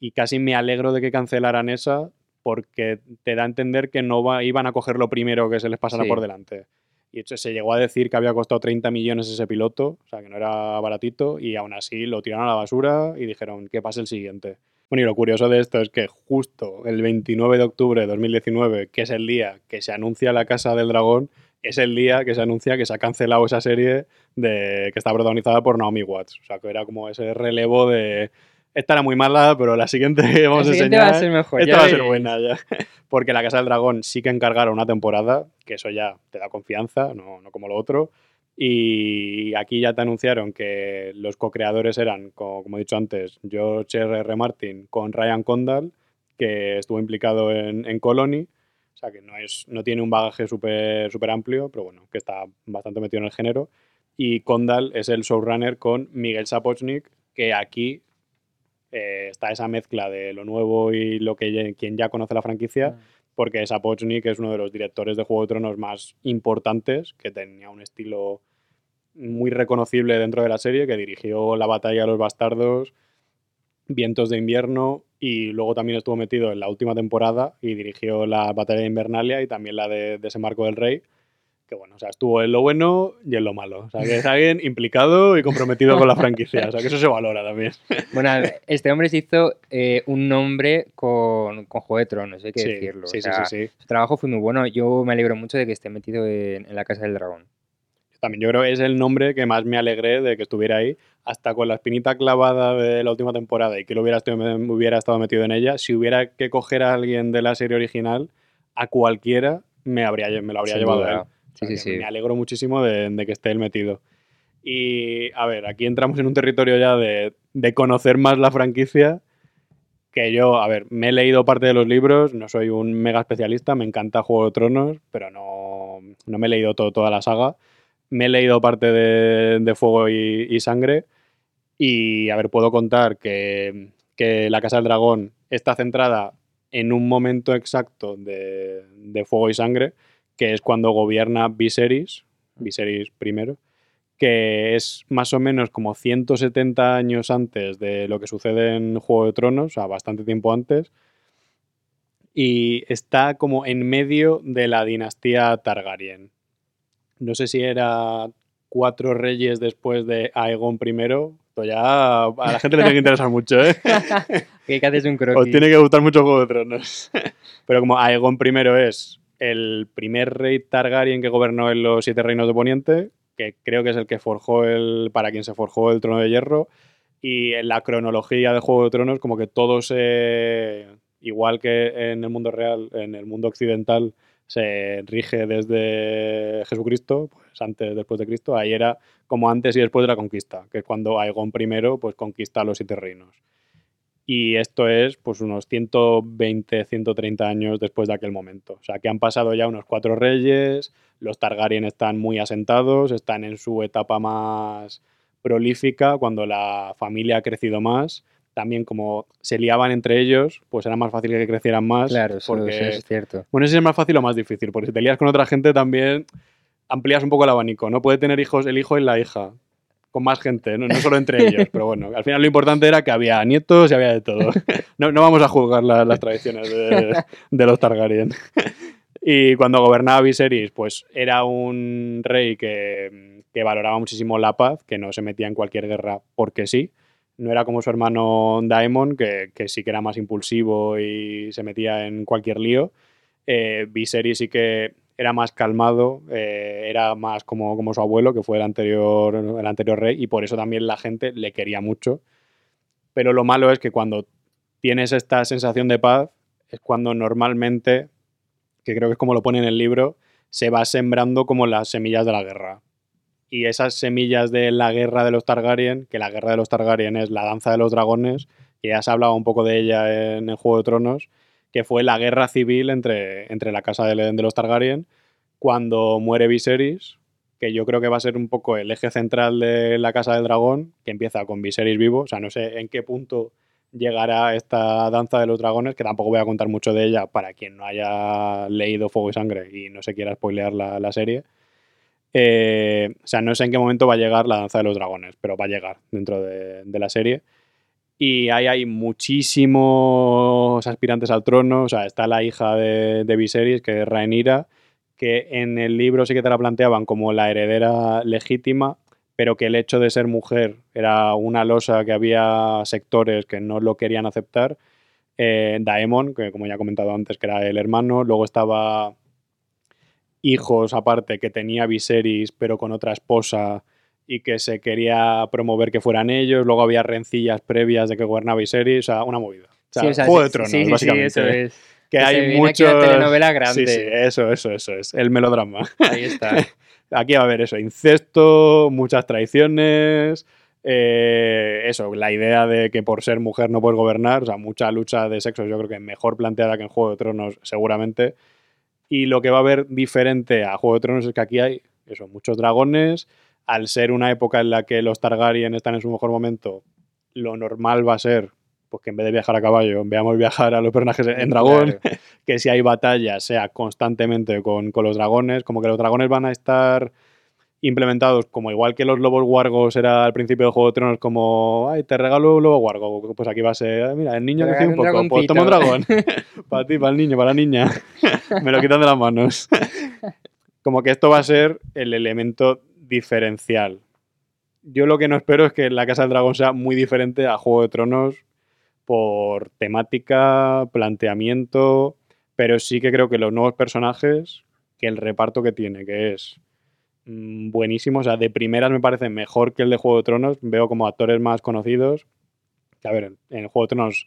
y casi me alegro de que cancelaran esa porque te da a entender que no va- iban a coger lo primero que se les pasara Sí. por delante. Y se llegó a decir que había costado 30 millones ese piloto, o sea que no era baratito, y aún así lo tiraron a la basura y dijeron que pase el siguiente. Bueno, y lo curioso de esto es que justo el 29 de octubre de 2019, que es el día que se anuncia La Casa del Dragón, es el día que se anuncia que se ha cancelado esa serie de, que está protagonizada por Naomi Watts. O sea, que era como ese relevo de... Esta era muy mala, pero la siguiente que vamos La a enseñar... va a ser mejor. Esta ya va a ser buena ya. Porque La Casa del Dragón sí que encargaron una temporada, que eso ya te da confianza, no, no como lo otro. Y aquí ya te anunciaron que los co-creadores eran, co- como, he dicho antes, George R. R. Martin con Ryan Condal, que estuvo implicado en, en Colony. O sea, que no, es, no tiene un bagaje súper súper amplio, pero bueno, que está bastante metido en el género. Y Condal es el showrunner con Miguel Sapochnik, que aquí eh, está esa mezcla de lo nuevo y lo que quien ya conoce la franquicia, porque Sapochnik es uno de los directores de Juego de Tronos más importantes, que tenía un estilo muy reconocible dentro de la serie, que dirigió La Batalla de los Bastardos, Vientos de Invierno, y luego también estuvo metido en la última temporada y dirigió la Batalla de Invernalia y también la de Desembarco del Rey. Que bueno, o sea, estuvo en lo bueno y en lo malo. O sea, que es alguien implicado y comprometido con la franquicia. O sea, que eso se valora también. Bueno, a este hombre se hizo eh, un nombre con, con Juego de Tronos, hay que Sí, decirlo. sí, o sí, sea, sí, sí. Su trabajo fue muy bueno. Yo me alegro mucho de que esté metido en, en la Casa del Dragón. También yo creo que es el nombre que más me alegré de que estuviera ahí, hasta con la espinita clavada de la última temporada y que lo hubiera, estado- hubiera estado metido en ella. Si hubiera que coger a alguien de la serie original, a cualquiera me, habría, me lo habría Sin llevado duda. él. O Sí, sea, sí, sí. Me alegro muchísimo de, de que esté él metido. Y a ver, aquí entramos en un territorio ya de, de conocer más la franquicia. Que yo, a ver, me he leído parte de los libros, no soy un mega especialista, me encanta Juego de Tronos, pero no, no me he leído todo, toda la saga. Me he leído parte de, de Fuego y, y Sangre. Y, a ver, puedo contar que, que La Casa del Dragón está centrada en un momento exacto de, de Fuego y Sangre, que es cuando gobierna Viserys, Viserys primero, que es más o menos como 170 años antes de lo que sucede en Juego de Tronos, o sea, bastante tiempo antes, y está como en medio de la dinastía Targaryen. No sé si era cuatro reyes después de Aegon I, esto ya a la gente le tiene que interesar mucho, ¿eh? ¿Qué que haces un Os croquis? tiene que gustar mucho Juego de Tronos. Pero como Aegon I es el primer rey Targaryen que gobernó en los siete reinos de Poniente, que creo que es el que forjó el. para quien se forjó el trono de hierro. Y en la cronología de Juego de Tronos, como que todo se. igual que en el mundo real, en el mundo occidental, se rige desde Jesucristo, pues antes, después de Cristo. Ahí era como antes y después de la conquista, que es cuando Aegon I pues, conquista los siete reinos. Y esto es pues unos 120, 130 años después de aquel momento. O sea, que han pasado ya unos cuatro reyes, los Targaryen están muy asentados, están en su etapa más prolífica, cuando la familia ha crecido más. También como se liaban entre ellos, pues era más fácil que crecieran más. Claro, eso, porque, eso es cierto. bueno, ese es más fácil o más difícil, porque si te lías con otra gente también amplías un poco el abanico. No puede tener hijos el hijo y la hija, con más gente, no, no solo entre ellos. Pero bueno, al final lo importante era que había nietos y había de todo. No, no vamos a juzgar la- las tradiciones de, de los Targaryen. Y cuando gobernaba Viserys, pues era un rey que, que valoraba muchísimo la paz, que no se metía en cualquier guerra porque sí. No era como su hermano Daemon, que, que sí que era más impulsivo y se metía en cualquier lío. Eh, Viserys sí que era más calmado, eh, era más como, como su abuelo, que fue el anterior, el anterior rey, y por eso también la gente le quería mucho. Pero lo malo es que cuando tienes esta sensación de paz, es cuando normalmente que creo que es como lo pone en el libro, se va sembrando como las semillas de la guerra. Y esas semillas de la guerra de los Targaryen, que la guerra de los Targaryen es la danza de los dragones, que ya se ha hablado un poco de ella en el Juego de Tronos, que fue la guerra civil entre, entre la casa de, los Targaryen, cuando muere Viserys, que yo creo que va a ser un poco el eje central de la Casa del Dragón, que empieza con Viserys vivo. O sea, no sé en qué punto llegará esta danza de los dragones, que tampoco voy a contar mucho de ella para quien no haya leído Fuego y Sangre y no se quiera spoilear la, la serie. Eh, o sea, no sé en qué momento va a llegar la danza de los dragones, pero va a llegar dentro de, de la serie. Y ahí hay muchísimos aspirantes al trono. O sea, está la hija de, Viserys, que es Rhaenyra, que en el libro sí que te la planteaban como la heredera legítima, pero que el hecho de ser mujer era una losa que había sectores que no lo querían aceptar. Eh, Daemon, que como ya he comentado antes, que era el hermano, luego estaba hijos aparte que tenía Viserys, pero con otra esposa y que se quería promover que fueran ellos, luego había rencillas previas de que gobernaba Viserys, o sea, una movida. O sea, Sí, o sea, Juego de Tronos, sí, sí, básicamente. eso es. Que Que se hay aquí una telenovela grande. Sí, sí, eso, eso, eso es. El melodrama. Ahí está. Aquí va a haber eso, incesto, muchas traiciones, eh, eso, la idea de que por ser mujer no puedes gobernar, o sea, mucha lucha de sexos, yo creo que mejor planteada que en Juego de Tronos, seguramente. Y lo que va a haber diferente a Juego de Tronos es que aquí hay eso, muchos dragones. Al ser una época en la que los Targaryen están en su mejor momento, lo normal va a ser pues que en vez de viajar a caballo, veamos viajar a los personajes en dragón Claro. que si hay batalla sea constantemente con, con los dragones, como que los dragones van a estar implementados como igual que los lobos wargos era al principio del Juego de Tronos como, ay, te regalo un lobo wargo, pues aquí va a ser, "Ah, mira, el niño que un un poco, pues toma un dragón, dragoncito". para ti, para el niño, para la niña, me lo quitan de las manos. como que esto va a ser el elemento diferencial. Yo lo que no espero es que la Casa del Dragón sea muy diferente a Juego de Tronos por temática, planteamiento, pero sí que creo que los nuevos personajes, que el reparto que tiene, que es mm, buenísimo, o sea, de primeras me parece mejor que el de Juego de Tronos, veo como actores más conocidos, a ver, en Juego de Tronos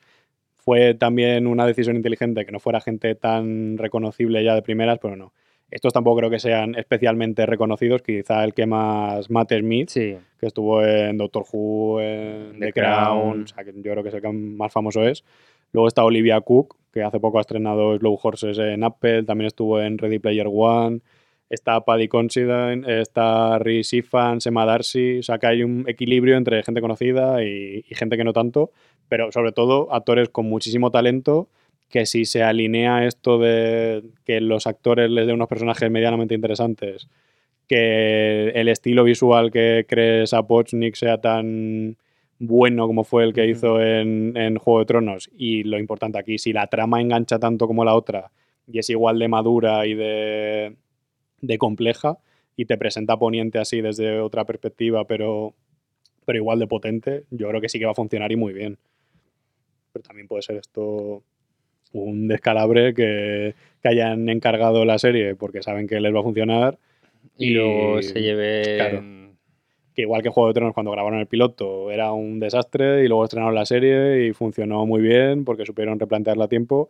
fue también una decisión inteligente que no fuera gente tan reconocible ya de primeras, pero no. Estos tampoco creo que sean especialmente reconocidos, quizá el que más, Matt Smith, Sí. que estuvo en Doctor Who, en The The, Crown, Crown. o sea, que yo creo que es el que más famoso es. Luego está Olivia Cook, que hace poco ha estrenado Slow Horses en Apple, también estuvo en Ready Player One. Está Paddy Considine, está Rhys Ifans, Emma Darcy, o sea que hay un equilibrio entre gente conocida y, y gente que no tanto, pero sobre todo actores con muchísimo talento que si se alinea esto de que los actores les den unos personajes medianamente interesantes, que el estilo visual que cree Sapochnik sea tan bueno como fue el que hizo en, en Juego de Tronos y lo importante aquí, si la trama engancha tanto como la otra y es igual de madura y de, de compleja y te presenta a Poniente así desde otra perspectiva pero, pero igual de potente, yo creo que sí que va a funcionar y muy bien. Pero también puede ser esto un descalabre que, que hayan encargado la serie porque saben que les va a funcionar Y, luego se lleve. claro. que igual que Juego de Tronos cuando grabaron el piloto era un desastre y luego estrenaron la serie y funcionó muy bien porque supieron replantearla a tiempo.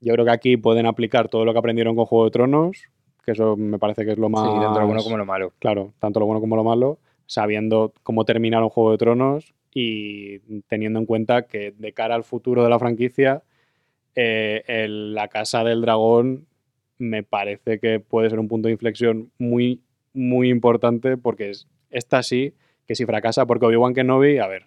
Yo creo que aquí pueden aplicar todo lo que aprendieron con Juego de Tronos, que eso me parece que es lo más... Sí, tanto lo bueno como lo malo. Claro, tanto lo bueno como lo malo, sabiendo cómo terminaron Juego de Tronos y teniendo en cuenta que de cara al futuro de la franquicia, eh, el- la Casa del Dragón me parece que puede ser un punto de inflexión muy, muy importante porque es, esta sí, que si fracasa, porque Obi-Wan Kenobi, a ver,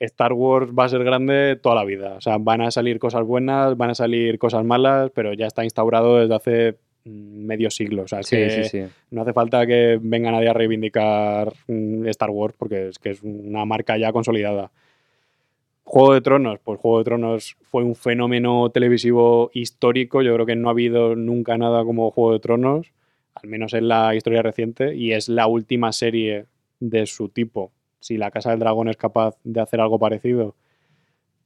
Star Wars va a ser grande toda la vida. O sea, van a salir cosas buenas, van a salir cosas malas, pero ya está instaurado desde hace mm, medio siglo. O sea, Sí, que sí, sí. no hace falta que venga nadie a reivindicar mm, Star Wars porque es que es una marca ya consolidada. Juego de Tronos, pues Juego de Tronos fue un fenómeno televisivo histórico. Yo creo que no ha habido nunca nada como Juego de Tronos, al menos en la historia reciente, y es la última serie de su tipo. Si la Casa del Dragón es capaz de hacer algo parecido,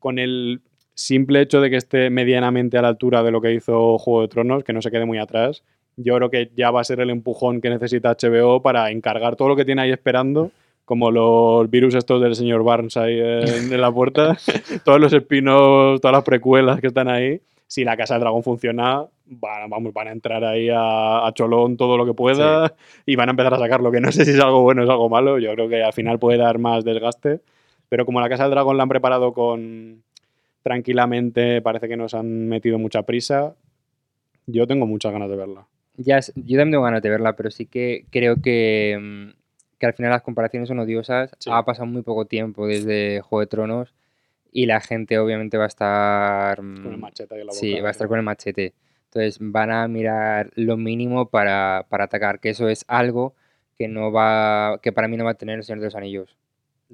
con el simple hecho de que esté medianamente a la altura de lo que hizo Juego de Tronos, que no se quede muy atrás, yo creo que ya va a ser el empujón que necesita HBO para encargar todo lo que tiene ahí esperando, como los virus estos del señor Barnes ahí en, en la puerta, todos los espinos, todas las precuelas que están ahí. Si la Casa del Dragón funciona, van, vamos, van a entrar ahí a, a cholón todo lo que pueda y van a empezar a sacarlo, que no sé si es algo bueno o es algo malo, yo creo que al final puede dar más desgaste, pero como la Casa del Dragón la han preparado con tranquilamente, parece que nos han metido mucha prisa, yo tengo muchas ganas de verla. Ya, yo también tengo ganas de verla, pero sí que creo que, mm, que al final las comparaciones son odiosas. Sí. Ha pasado muy poco tiempo desde Juego de Tronos y la gente obviamente va a estar... Con el mm, machete la boca. Sí, va a estar con el machete. Entonces van a mirar lo mínimo para, para atacar, que eso es algo que no va, que para mí no va a tener el Señor de los Anillos.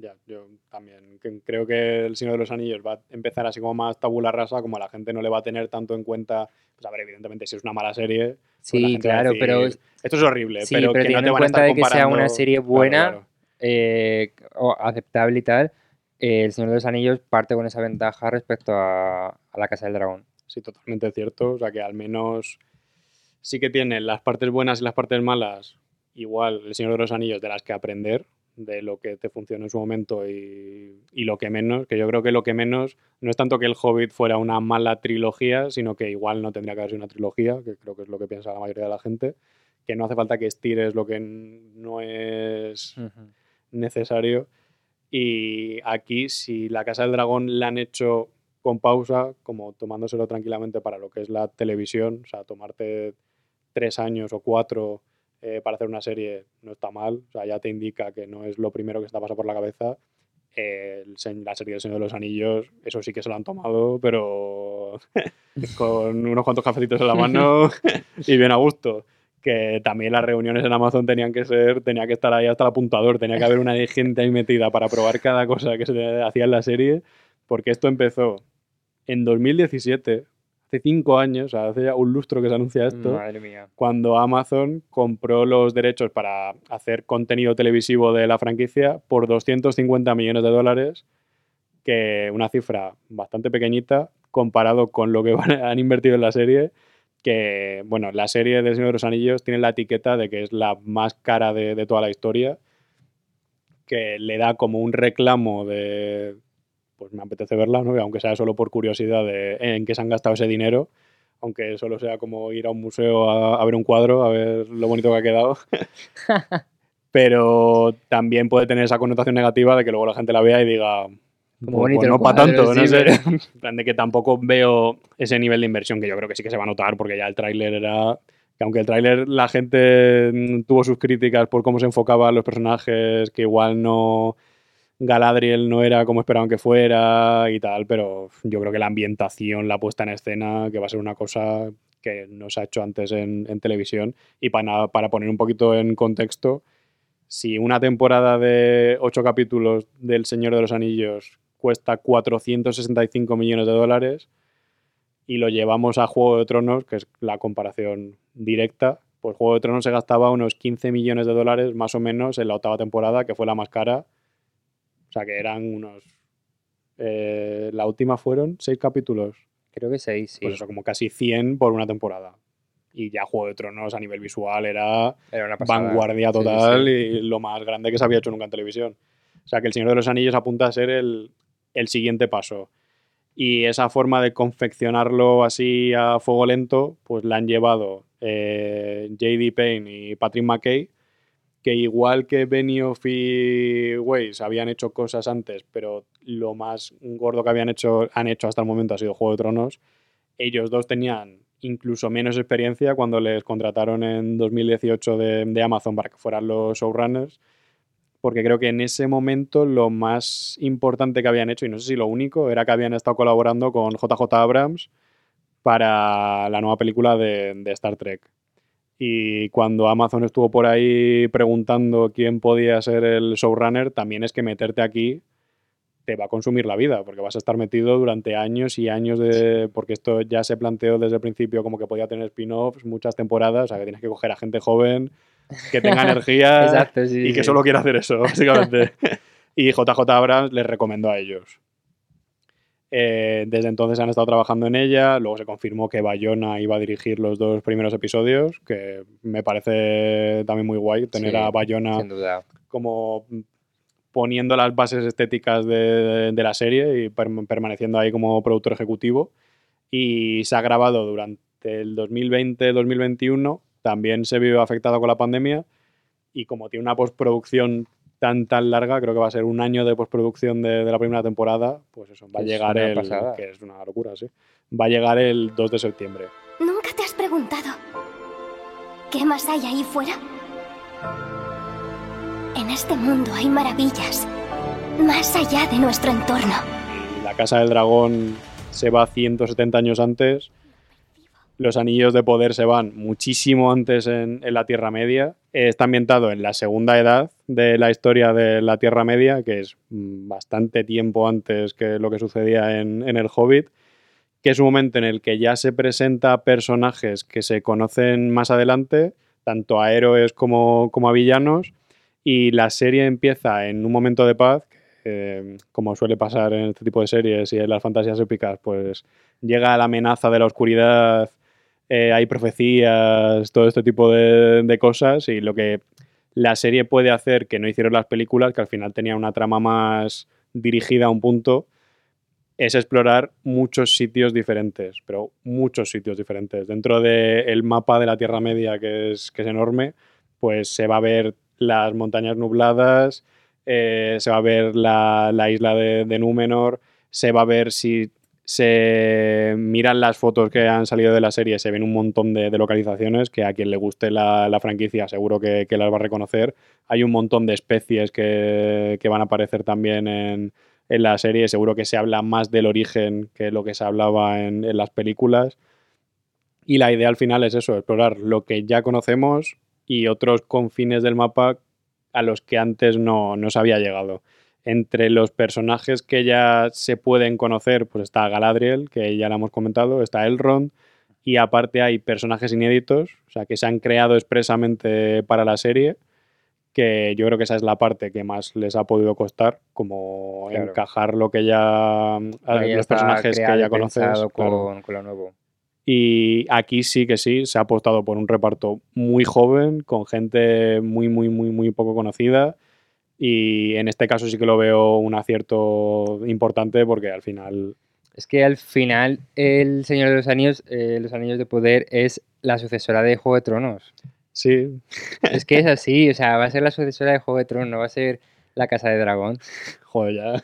Ya, yo también creo que El Señor de los Anillos va a empezar así como más tabula rasa, como la gente no le va a tener tanto en cuenta, pues a ver, evidentemente si es una mala serie, pues Sí, claro, pero esto es horrible, sí, pero, pero que no teniendo te en van a cuenta estar de que sea una serie Claro, buena, claro. eh, o aceptable y tal, eh, el Señor de los Anillos parte con esa ventaja respecto a, a la Casa del Dragón. Sí, totalmente cierto. O sea que al menos sí que tiene las partes buenas y las partes malas, igual El Señor de los Anillos, de las que aprender, de lo que te funcionó en su momento y, y lo que menos, que yo creo que lo que menos no es tanto que El Hobbit fuera una mala trilogía, sino que igual no tendría que haber sido una trilogía, que creo que es lo que piensa la mayoría de la gente, que no hace falta que estires lo que no es necesario. Y aquí, si la Casa del Dragón la han hecho con pausa, como tomándoselo tranquilamente para lo que es la televisión, o sea, tomarte tres años o cuatro eh, para hacer una serie no está mal, o sea, ya te indica que no es lo primero que se te pasa por la cabeza. Eh, el la serie del Señor de los Anillos, eso sí que se lo han tomado, pero con unos cuantos cafecitos en la mano y bien a gusto que también las reuniones en Amazon tenían que ser, tenía que estar ahí hasta el apuntador, tenía que haber una gente ahí metida para probar cada cosa que se hacía en la serie, porque esto empezó en 2017, hace cinco años, o sea, hace ya un lustro que se anuncia esto, Madre mía. cuando Amazon compró los derechos para hacer contenido televisivo de la franquicia por 250 millones de dólares, que una cifra bastante pequeñita comparado con lo que han invertido en la serie, que, bueno, la serie del Señor de los Anillos tiene la etiqueta de que es la más cara de, de toda la historia, que le da como un reclamo de, pues me apetece verla, ¿no? Y aunque sea solo por curiosidad de en qué se han gastado ese dinero, aunque solo sea como ir a un museo a, a ver un cuadro, a ver lo bonito que ha quedado. Pero también puede tener esa connotación negativa de que luego la gente la vea y diga, Como "Pues- bonito pues no para tanto, no sé. En plan de que tampoco veo ese nivel de inversión, que yo creo que sí que se va a notar, porque ya el tráiler era... Que aunque el tráiler la gente mm, tuvo sus críticas por cómo se enfocaban los personajes, que igual no... Galadriel no era como esperaban que fuera y tal, pero yo creo que la ambientación, la puesta en escena, que va a ser una cosa que no se ha hecho antes en, en televisión. Y para, para poner un poquito en contexto, si una temporada de ocho capítulos del Señor de los Anillos cuesta 465 millones de dólares y lo llevamos a Juego de Tronos, que es la comparación directa, pues Juego de Tronos se gastaba unos 15 millones de dólares más o menos en la octava temporada, que fue la más cara. O sea, que eran unos... eh, la última fueron seis capítulos. Creo que seis, sí. Pues eso, como casi 100 por una temporada. Y ya Juego de Tronos a nivel visual era Era una pasada. vanguardia sí, total sí. y lo más grande que se había hecho nunca en televisión. O sea que El Señor de los Anillos apunta a ser el, el siguiente paso. Y esa forma de confeccionarlo así a fuego lento, pues la han llevado eh, J.D. Payne y Patrick McKay, que igual que Benioff y Weiss habían hecho cosas antes, pero lo más gordo que habían hecho, han hecho hasta el momento ha sido Juego de Tronos, ellos dos tenían incluso menos experiencia cuando les contrataron en 2018 de, de Amazon para que fueran los showrunners, porque creo que en ese momento lo más importante que habían hecho, y no sé si lo único, era que habían estado colaborando con JJ Abrams para la nueva película de, de Star Trek. Y cuando Amazon estuvo por ahí preguntando quién podía ser el showrunner, también es que meterte aquí te va a consumir la vida, porque vas a estar metido durante años y años de... Porque esto ya se planteó desde el principio como que podía tener spin-offs, muchas temporadas, o sea que tienes que coger a gente joven, que tenga energía Exacto, sí, y que solo quiera hacer eso, básicamente. y JJ Abrams les recomendó a ellos. Eh, desde entonces han estado trabajando en ella, luego se confirmó que Bayona iba a dirigir los dos primeros episodios, que me parece también muy guay tener Sí, a Bayona como poniendo las bases estéticas de, de la serie y perm- permaneciendo ahí como productor ejecutivo. Y se ha grabado durante del 2020-2021 también se vio afectada con la pandemia y como tiene una postproducción tan tan larga, creo que va a ser un año de postproducción de, de la primera temporada, pues eso, va a llegar el... pasada. que es una locura, sí. Va a llegar el 2 de septiembre. ¿Nunca te has preguntado qué más hay ahí fuera? En este mundo hay maravillas, más allá de nuestro entorno. Y la Casa del Dragón se va 170 años antes. Los Anillos de Poder se van muchísimo antes en, la Tierra Media. Eh, Está ambientado en la segunda edad de la historia de la Tierra Media, que es mm, bastante tiempo antes que lo que sucedía en, El Hobbit, que es un momento en el que ya se presenta personajes que se conocen más adelante, tanto a héroes como, a villanos, y la serie empieza en un momento de paz, que, como suele pasar en este tipo de series y en las fantasías épicas, pues llega la amenaza de la oscuridad, eh, hay profecías, todo este tipo de, cosas, y lo que la serie puede hacer que no hicieron las películas, que al final tenía una trama más dirigida a un punto, es explorar muchos sitios diferentes, pero muchos sitios diferentes. Dentro del mapa de la Tierra Media, que es, que es enorme, pues se va a ver las montañas nubladas, eh, se va a ver la, la isla de Númenor, se va a ver si se miran las fotos que han salido de la serie, se ven un montón de, localizaciones que a quien le guste la, la franquicia seguro que, las va a reconocer. Hay un montón de especies que, que van a aparecer también en, en la serie, seguro que se habla más del origen que lo que se hablaba en, en las películas. Y la idea al final es eso, explorar lo que ya conocemos y otros confines del mapa a los que antes no, no se había llegado. Entre los personajes que ya se pueden conocer, pues está Galadriel, que ya la hemos comentado, está Elrond, y aparte hay personajes inéditos, o sea, que se han creado expresamente para la serie, que yo creo que esa es la parte que más les ha podido costar, como Claro. encajar lo que ya... los personajes que ya conoces. claro. con, con lo nuevo. Y aquí sí que sí, se ha apostado por un reparto muy joven, con gente muy, muy, muy, muy poco conocida. Y en este caso sí que lo veo un acierto importante porque al final Es que al final El Señor de los Anillos, eh, Los Anillos de Poder, es la sucesora de Juego de Tronos. sí, Es que es así, o sea, va a ser la sucesora de Juego de Tronos, no va a ser la Casa de Dragón. joder, ya.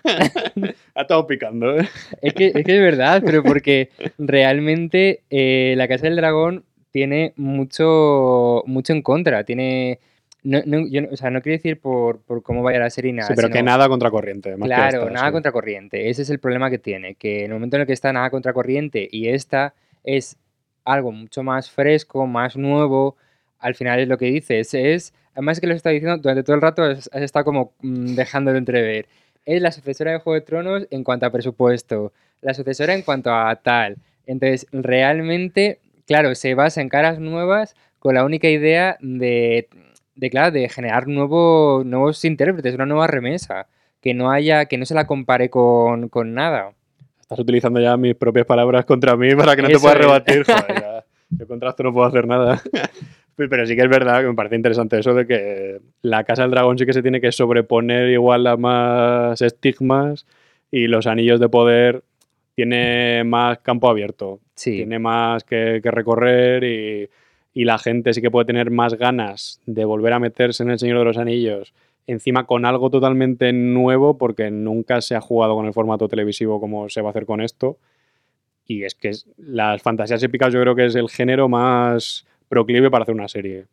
ha estado picando, ¿eh? Es que, es que es verdad, pero porque realmente eh, la Casa del Dragón tiene mucho, mucho en contra. Tiene. No, no- yo no- o sea, no quiero decir por, por cómo vaya la serie nada. Sí, pero que nada contracorriente. más que Claro, esta, nada sí. contracorriente. Ese es el problema que tiene, que en el momento en el que está nada contracorriente y esta es algo mucho más fresco, más nuevo, al final es lo que dices, es, además que lo está diciendo durante todo el rato, has, has estado como mm, dejándolo entrever. Es la sucesora de Juego de Tronos en cuanto a presupuesto, la sucesora en cuanto a tal. Entonces, realmente, claro, se basa en caras nuevas con la única idea de, de claro, de generar nuevos, nuevos intérpretes, una nueva remesa que no haya, que no se la compare con, con nada. Estás utilizando ya mis propias palabras contra mí para que no te Eso puedas es. rebatir. Joder, ya. Yo contra esto no puedo hacer nada. Pero sí que es verdad que me parece interesante eso de que la Casa del Dragón sí que se tiene que sobreponer igual a más estigmas y los anillos de poder tiene más campo abierto. Sí, Tiene más que, que recorrer y, y la gente sí que puede tener más ganas de volver a meterse en el Señor de los Anillos. Encima con algo totalmente nuevo porque nunca se ha jugado con el formato televisivo como se va a hacer con esto. Y es que las fantasías épicas yo creo que es el género más proclive para hacer una serie.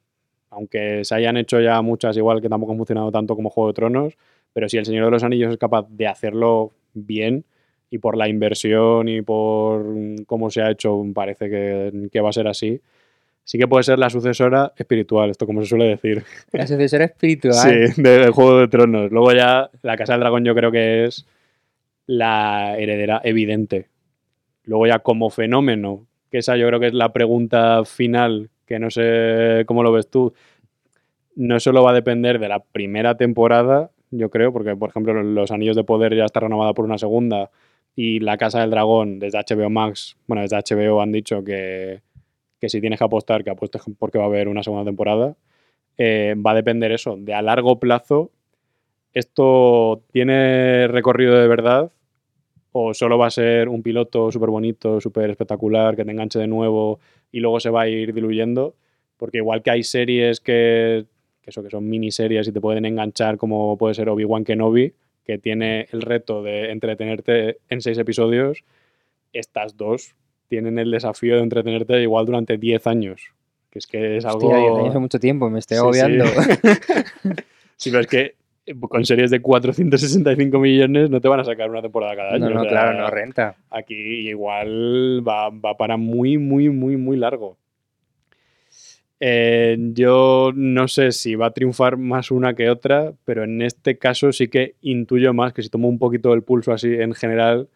Aunque se hayan hecho ya muchas igual que tampoco han funcionado tanto como Juego de Tronos, pero si el Señor de los Anillos es capaz de hacerlo bien y por la inversión y por mm, cómo se ha hecho parece que, que va a ser así, sí que puede ser la sucesora espiritual, esto como se suele decir. la sucesora espiritual. Sí, de Juego de Tronos. Luego ya la Casa del Dragón yo creo que es la heredera evidente. Luego ya como fenómeno, que esa yo creo que es la pregunta final, que no sé cómo lo ves tú, no solo va a depender de la primera temporada, yo creo, porque por ejemplo Los Anillos de Poder ya está renovada por una segunda y La Casa del Dragón desde HBO Max, bueno, desde HBO han dicho que, que si tienes que apostar, que apuestes porque va a haber una segunda temporada. Eh, va a depender eso, de a largo plazo, esto tiene recorrido de verdad o solo va a ser un piloto súper bonito, súper espectacular, que te enganche de nuevo y luego se va a ir diluyendo. Porque igual que hay series que, eso, que son miniseries y te pueden enganchar, como puede ser Obi-Wan Kenobi, que tiene el reto de entretenerte en seis episodios, estas dos tienen el desafío de entretenerte igual durante 10 años. Que es que es algo. Hostia, 10 años es mucho tiempo, me estoy Sí, agobiando. sí, pero es que eh, con series de 465 millones no te van a sacar una temporada cada año. no, no, o sea, claro, no renta. Aquí igual va, va para muy, muy, muy, muy largo. Eh, yo no sé si va a triunfar más una que otra, pero en este caso sí que intuyo más que si tomo un poquito el pulso así en general,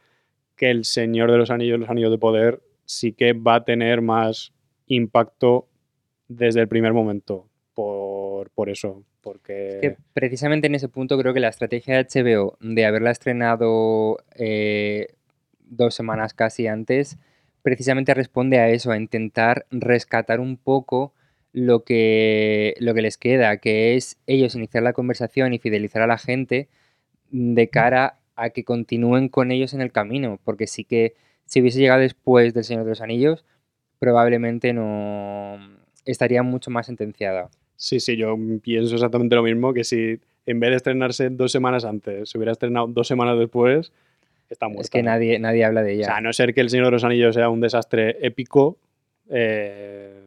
que el Señor de los Anillos, los Anillos de Poder, sí que va a tener más impacto desde el primer momento. Por, por eso, porque... Es que precisamente en ese punto creo que la estrategia de HBO de haberla estrenado eh, dos semanas casi antes, precisamente responde a eso, a intentar rescatar un poco lo que, lo que les queda, que es ellos iniciar la conversación y fidelizar a la gente de cara a que continúen con ellos en el camino, porque sí que si hubiese llegado después del Señor de los Anillos, probablemente no estaría mucho más sentenciada. Sí, sí, yo pienso exactamente lo mismo, que si en vez de estrenarse dos semanas antes, se hubiera estrenado dos semanas después, está muerta. Es que nadie, nadie habla de O ella. sea, a no ser que El Señor de los Anillos sea un desastre épico, eh,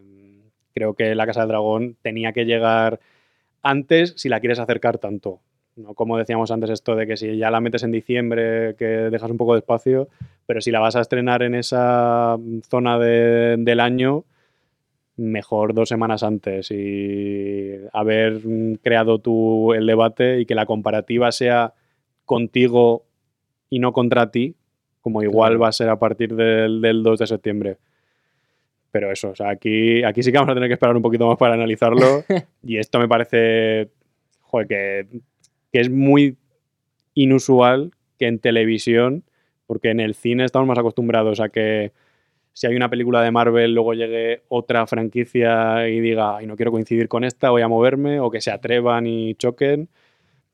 creo que La Casa del Dragón tenía que llegar antes si la quieres acercar tanto. No como decíamos antes esto de que si ya la metes en diciembre, que dejas un poco de espacio, pero si la vas a estrenar en esa zona de- del año, mejor dos semanas antes y haber mm, creado tú el debate y que la comparativa sea contigo y no contra ti, como igual Claro. va a ser a partir del, del 2 de septiembre. Pero eso, o sea, aquí, aquí sí que vamos a tener que esperar un poquito más para analizarlo. y esto me parece, joder, que, que es muy inusual que en televisión, porque en el cine estamos más acostumbrados a que si hay una película de Marvel, luego llegue otra franquicia y diga, ay, no quiero coincidir con esta, voy a moverme, o que se atrevan y choquen,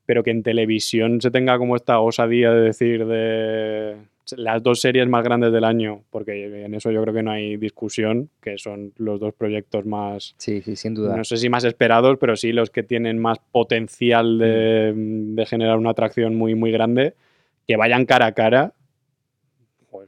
pero que en televisión se tenga como esta osadía de decir de las dos series más grandes del año, porque en eso yo creo que no hay discusión, que son los dos proyectos más, Sí, sí, sin duda. no sé si más esperados, pero sí los que tienen más potencial de, de generar una atracción muy, muy grande, que vayan cara a cara,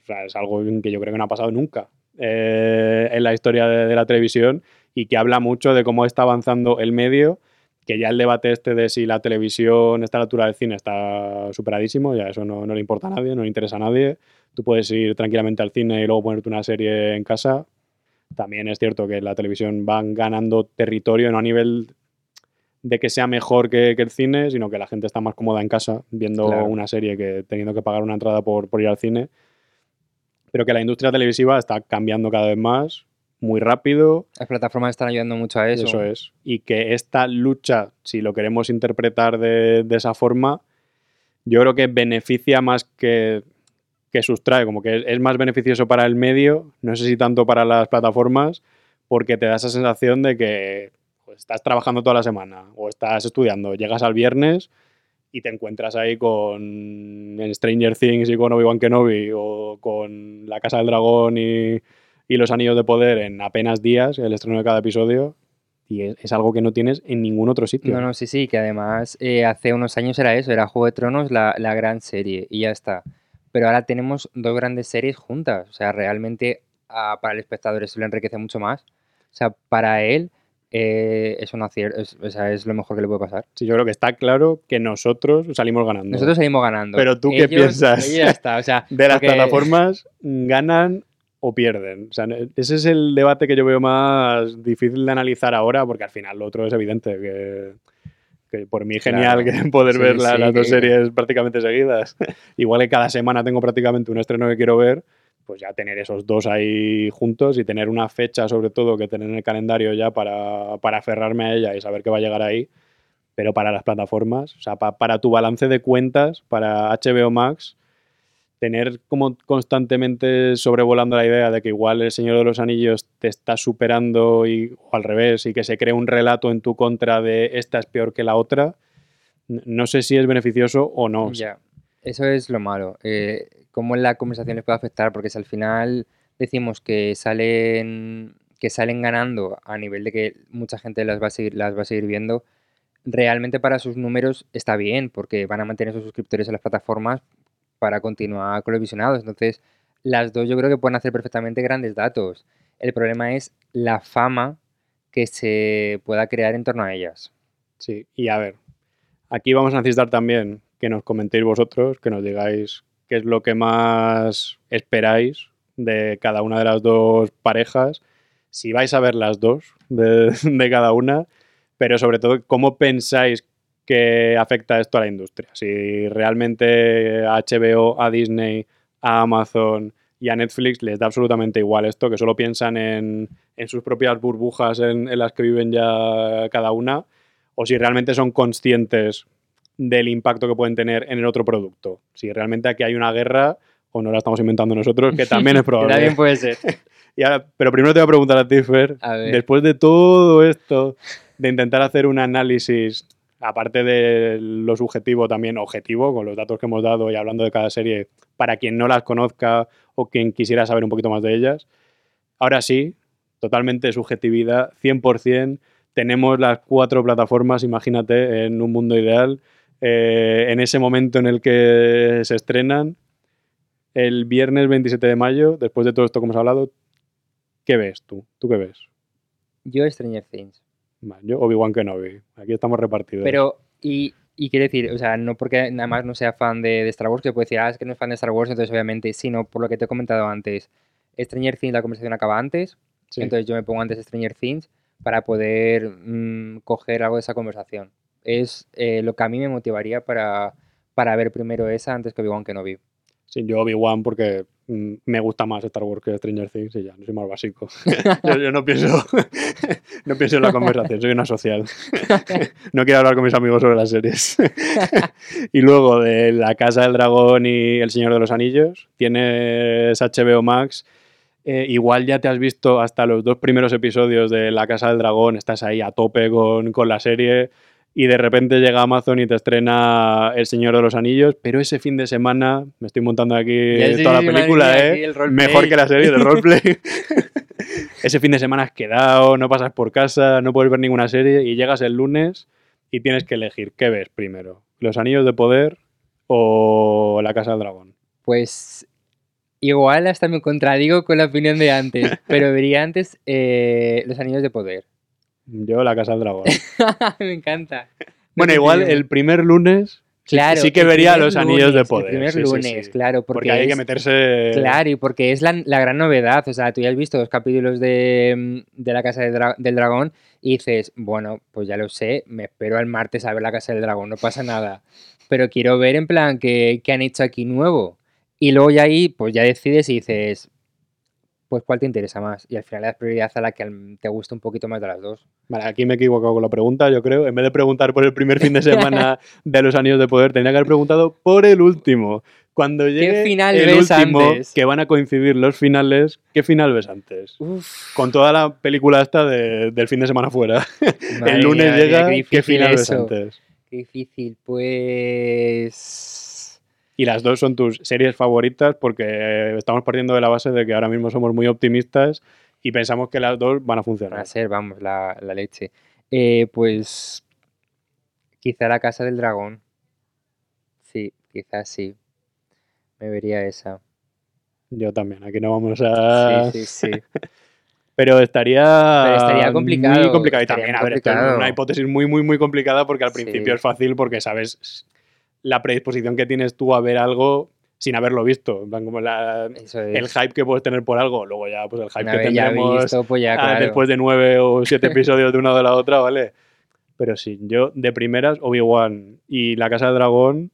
o sea, es algo que yo creo que no ha pasado nunca eh, en la historia de, de la televisión y que habla mucho de cómo está avanzando el medio, que ya el debate este de si la televisión está a la altura del cine está superadísimo, ya eso no, no le importa a nadie, no le interesa a nadie. Tú puedes ir tranquilamente al cine y luego ponerte una serie en casa. También es cierto que la televisión van ganando territorio, no a nivel de que sea mejor que, que el cine, sino que la gente está más cómoda en casa viendo Claro. una serie que teniendo que pagar una entrada por, por ir al cine. Pero que la industria televisiva está cambiando cada vez más, muy rápido, Las plataformas están ayudando mucho a eso. eso es. Y que esta lucha, si lo queremos interpretar de, de esa forma, yo creo que beneficia más que, que sustrae, como que es, es más beneficioso para el medio, no sé si tanto para las plataformas, porque te da esa sensación de que pues, estás trabajando toda la semana o estás estudiando, llegas al viernes y te encuentras ahí con Stranger Things y con Obi-Wan Kenobi o con La Casa del Dragón y, y Los Anillos de Poder en apenas días, el estreno de cada episodio, y es, es algo que no tienes en ningún otro sitio. No, no, sí, sí, que además eh, hace unos años era eso, era Juego de Tronos la, la gran serie y ya está. Pero ahora tenemos dos grandes series juntas, o sea, realmente ah, para el espectador eso le enriquece mucho más. O sea, para él eh, es, un acier- es, o sea, es lo mejor que le puede pasar. Sí, yo creo que está claro que nosotros salimos ganando. Nosotros salimos ganando. Pero tú, ¿qué piensas? ellos ya está, o sea, de las porque- plataformas ganan o pierden. O sea, ese es el debate que yo veo más difícil de analizar ahora, porque al final lo otro es evidente, que, que por mí genial Claro. que poder Sí, ver la- sí, las dos que- series prácticamente seguidas. Igual que cada semana tengo prácticamente un estreno que quiero ver, pues ya tener esos dos ahí juntos y tener una fecha sobre todo que tener en el calendario ya para, para aferrarme a ella y saber que va a llegar ahí. Pero para las plataformas, o sea, pa- para tu balance de cuentas, para HBO Max, tener como constantemente sobrevolando la idea de que igual el Señor de los Anillos te está superando y, o al revés, y que se cree un relato en tu contra de esta es peor que la otra, no sé si es beneficioso o no. Ya. Eso es lo malo. Eh, cómo la conversación les puede afectar, porque si al final decimos que salen, que salen ganando a nivel de que mucha gente las va a seguir, las va a seguir viendo, realmente para sus números está bien, porque van a mantener sus suscriptores en las plataformas para continuar con los visionados. Entonces, las dos yo creo que pueden hacer perfectamente grandes datos. El problema es la fama que se pueda crear en torno a ellas. Sí, y a ver, aquí vamos a necesitar también que nos comentéis vosotros, que nos digáis qué es lo que más esperáis de cada una de las dos parejas, si vais a ver las dos de, cada una, pero sobre todo cómo pensáis que afecta esto a la industria. Si realmente a HBO, a Disney, a Amazon y a Netflix les da absolutamente igual esto, que solo piensan en, sus propias burbujas en las que viven ya cada una, o si realmente son conscientes del impacto que pueden tener en el otro producto. Si realmente aquí hay una guerra o no la estamos inventando nosotros, que también es probable. También puede ser. Y ahora- pero primero te voy a preguntar a ti, Fer, A después de todo esto, de intentar hacer un análisis, aparte de lo subjetivo, también objetivo, con los datos que hemos dado y hablando de cada serie, para quien no las conozca o quien quisiera saber un poquito más de ellas, ahora sí, totalmente subjetividad, 100%, tenemos las cuatro plataformas, imagínate, en un mundo ideal, eh, en ese momento en el que se estrenan, el viernes 27 de mayo, después de todo esto que hemos hablado, ¿qué ves tú? ¿Tú qué ves? Yo Stranger Things. Vale, yo Obi-Wan Kenobi. Aquí estamos repartidos. Pero, y, y quiero decir, o sea, no porque nada más no sea fan de, de Star Wars, que puede decir, ah, es que no es fan de Star Wars, entonces obviamente, sino por lo que te he comentado antes. Stranger Things, la conversación acaba antes, Sí. entonces yo me pongo antes Stranger Things para poder mm, coger algo de esa conversación. Es eh, lo que a mí me motivaría para, para ver primero esa antes que Obi-Wan Kenobi. Sí, yo Obi-Wan porque mm, me gusta más Star Wars que Stranger Things y ya, no soy más básico. yo, yo no pienso no pienso en la conversación, soy una social. no quiero hablar con mis amigos sobre las series. y luego de La Casa del Dragón y El Señor de los Anillos, tienes HBO Max. Eh, igual ya te has visto hasta los dos primeros episodios de La Casa del Dragón, estás ahí a tope con, con la serie y de repente llega Amazon y te estrena El Señor de los Anillos, pero ese fin de semana, me estoy montando aquí sí, toda sí, la película, mía, ¿eh? mejor que la serie de roleplay. ese fin de semana has quedado, no pasas por casa, no puedes ver ninguna serie y llegas el lunes y tienes que elegir qué ves primero, Los Anillos de Poder o La Casa del Dragón. Pues igual hasta me contradigo con la opinión de antes, pero vería antes eh, Los Anillos de Poder. Yo La Casa del Dragón. me encanta. bueno, igual el primer lunes sí- Claro, sí que vería Los Anillos de Poder. El primer sí, lunes, sí. claro, porque, Porque, hay que meterse... Claro, y porque es la, la gran novedad. O sea, tú ya has visto los capítulos de, mm, de la Casa Dra- del Dragón y dices, bueno, pues ya lo sé, me espero al martes a ver la Casa del Dragón, no pasa nada. Pero quiero ver en plan qué, qué han hecho aquí nuevo. Y luego ya ahí, pues ya decides y dices, pues cuál te interesa más. Y al final le das prioridad a la que te gusta un poquito más de las dos. Vale, aquí me he equivocado con la pregunta, yo creo. En vez de preguntar por el primer fin de semana de los Anillos de Poder, tenía que haber preguntado por el último. Cuando llegue final el ves último, antes? que van a coincidir los finales, ¿qué final ves antes? Uf, Con toda la película esta de- del fin de semana fuera. el lunes mía, madre mía, llega, qué ¿qué final ves antes? Qué difícil, pues... Y las dos son tus series favoritas porque estamos partiendo de la base de que ahora mismo somos muy optimistas y pensamos que las dos van a Van funcionar. a ser, vamos, la, la leche. Eh, pues quizá la Casa del Dragón. Sí, quizás sí. Me vería esa. Yo también, aquí no vamos a... Sí, sí, sí. Pero estaría, Pero estaría complicado, Muy complicado. Y también, a ver, esto es una hipótesis muy, muy, muy complicada porque al Sí. principio es fácil porque sabes la predisposición que tienes tú a ver algo sin haberlo visto. En plan, como la- Eso es. el hype que puedes tener por algo. Luego ya, pues el hype Una que tendremos visto, pues ya, ah, claro. después de nueve o siete episodios de una o de la otra, ¿vale? Pero sí, yo de primeras, Obi-Wan y La Casa del Dragón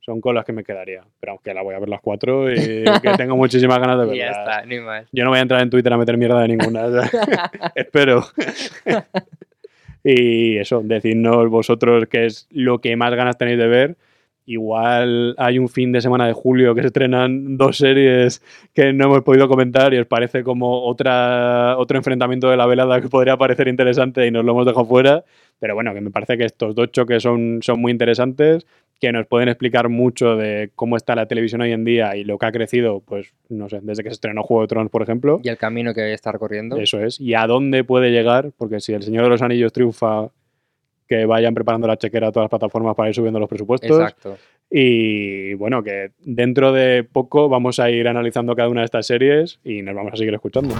son con las que me quedaría. Pero aunque la voy a ver las cuatro y que tengo muchísimas ganas de Y ya verlas. está, ni más. Yo no voy a entrar en Twitter a meter mierda de ninguna. Espero. Y eso, decidnos vosotros qué es lo que más ganas tenéis de ver. Igual hay un fin de semana de julio que se estrenan dos series que no hemos podido comentar y os parece como otra, otro enfrentamiento de la velada que podría parecer interesante y nos lo hemos dejado fuera. Pero bueno, que me parece que estos dos choques son, son muy interesantes que nos pueden explicar mucho de cómo está la televisión hoy en día y lo que ha crecido, pues no sé, desde que se estrenó Juego de Tronos, por ejemplo. Y el camino que está recorriendo. Eso es. Y a dónde puede llegar, porque si el Señor de los Anillos triunfa, que vayan preparando la chequera a todas las plataformas para ir subiendo los presupuestos. Exacto. Y bueno, que dentro de poco vamos a ir analizando cada una de estas series y nos vamos a seguir escuchando.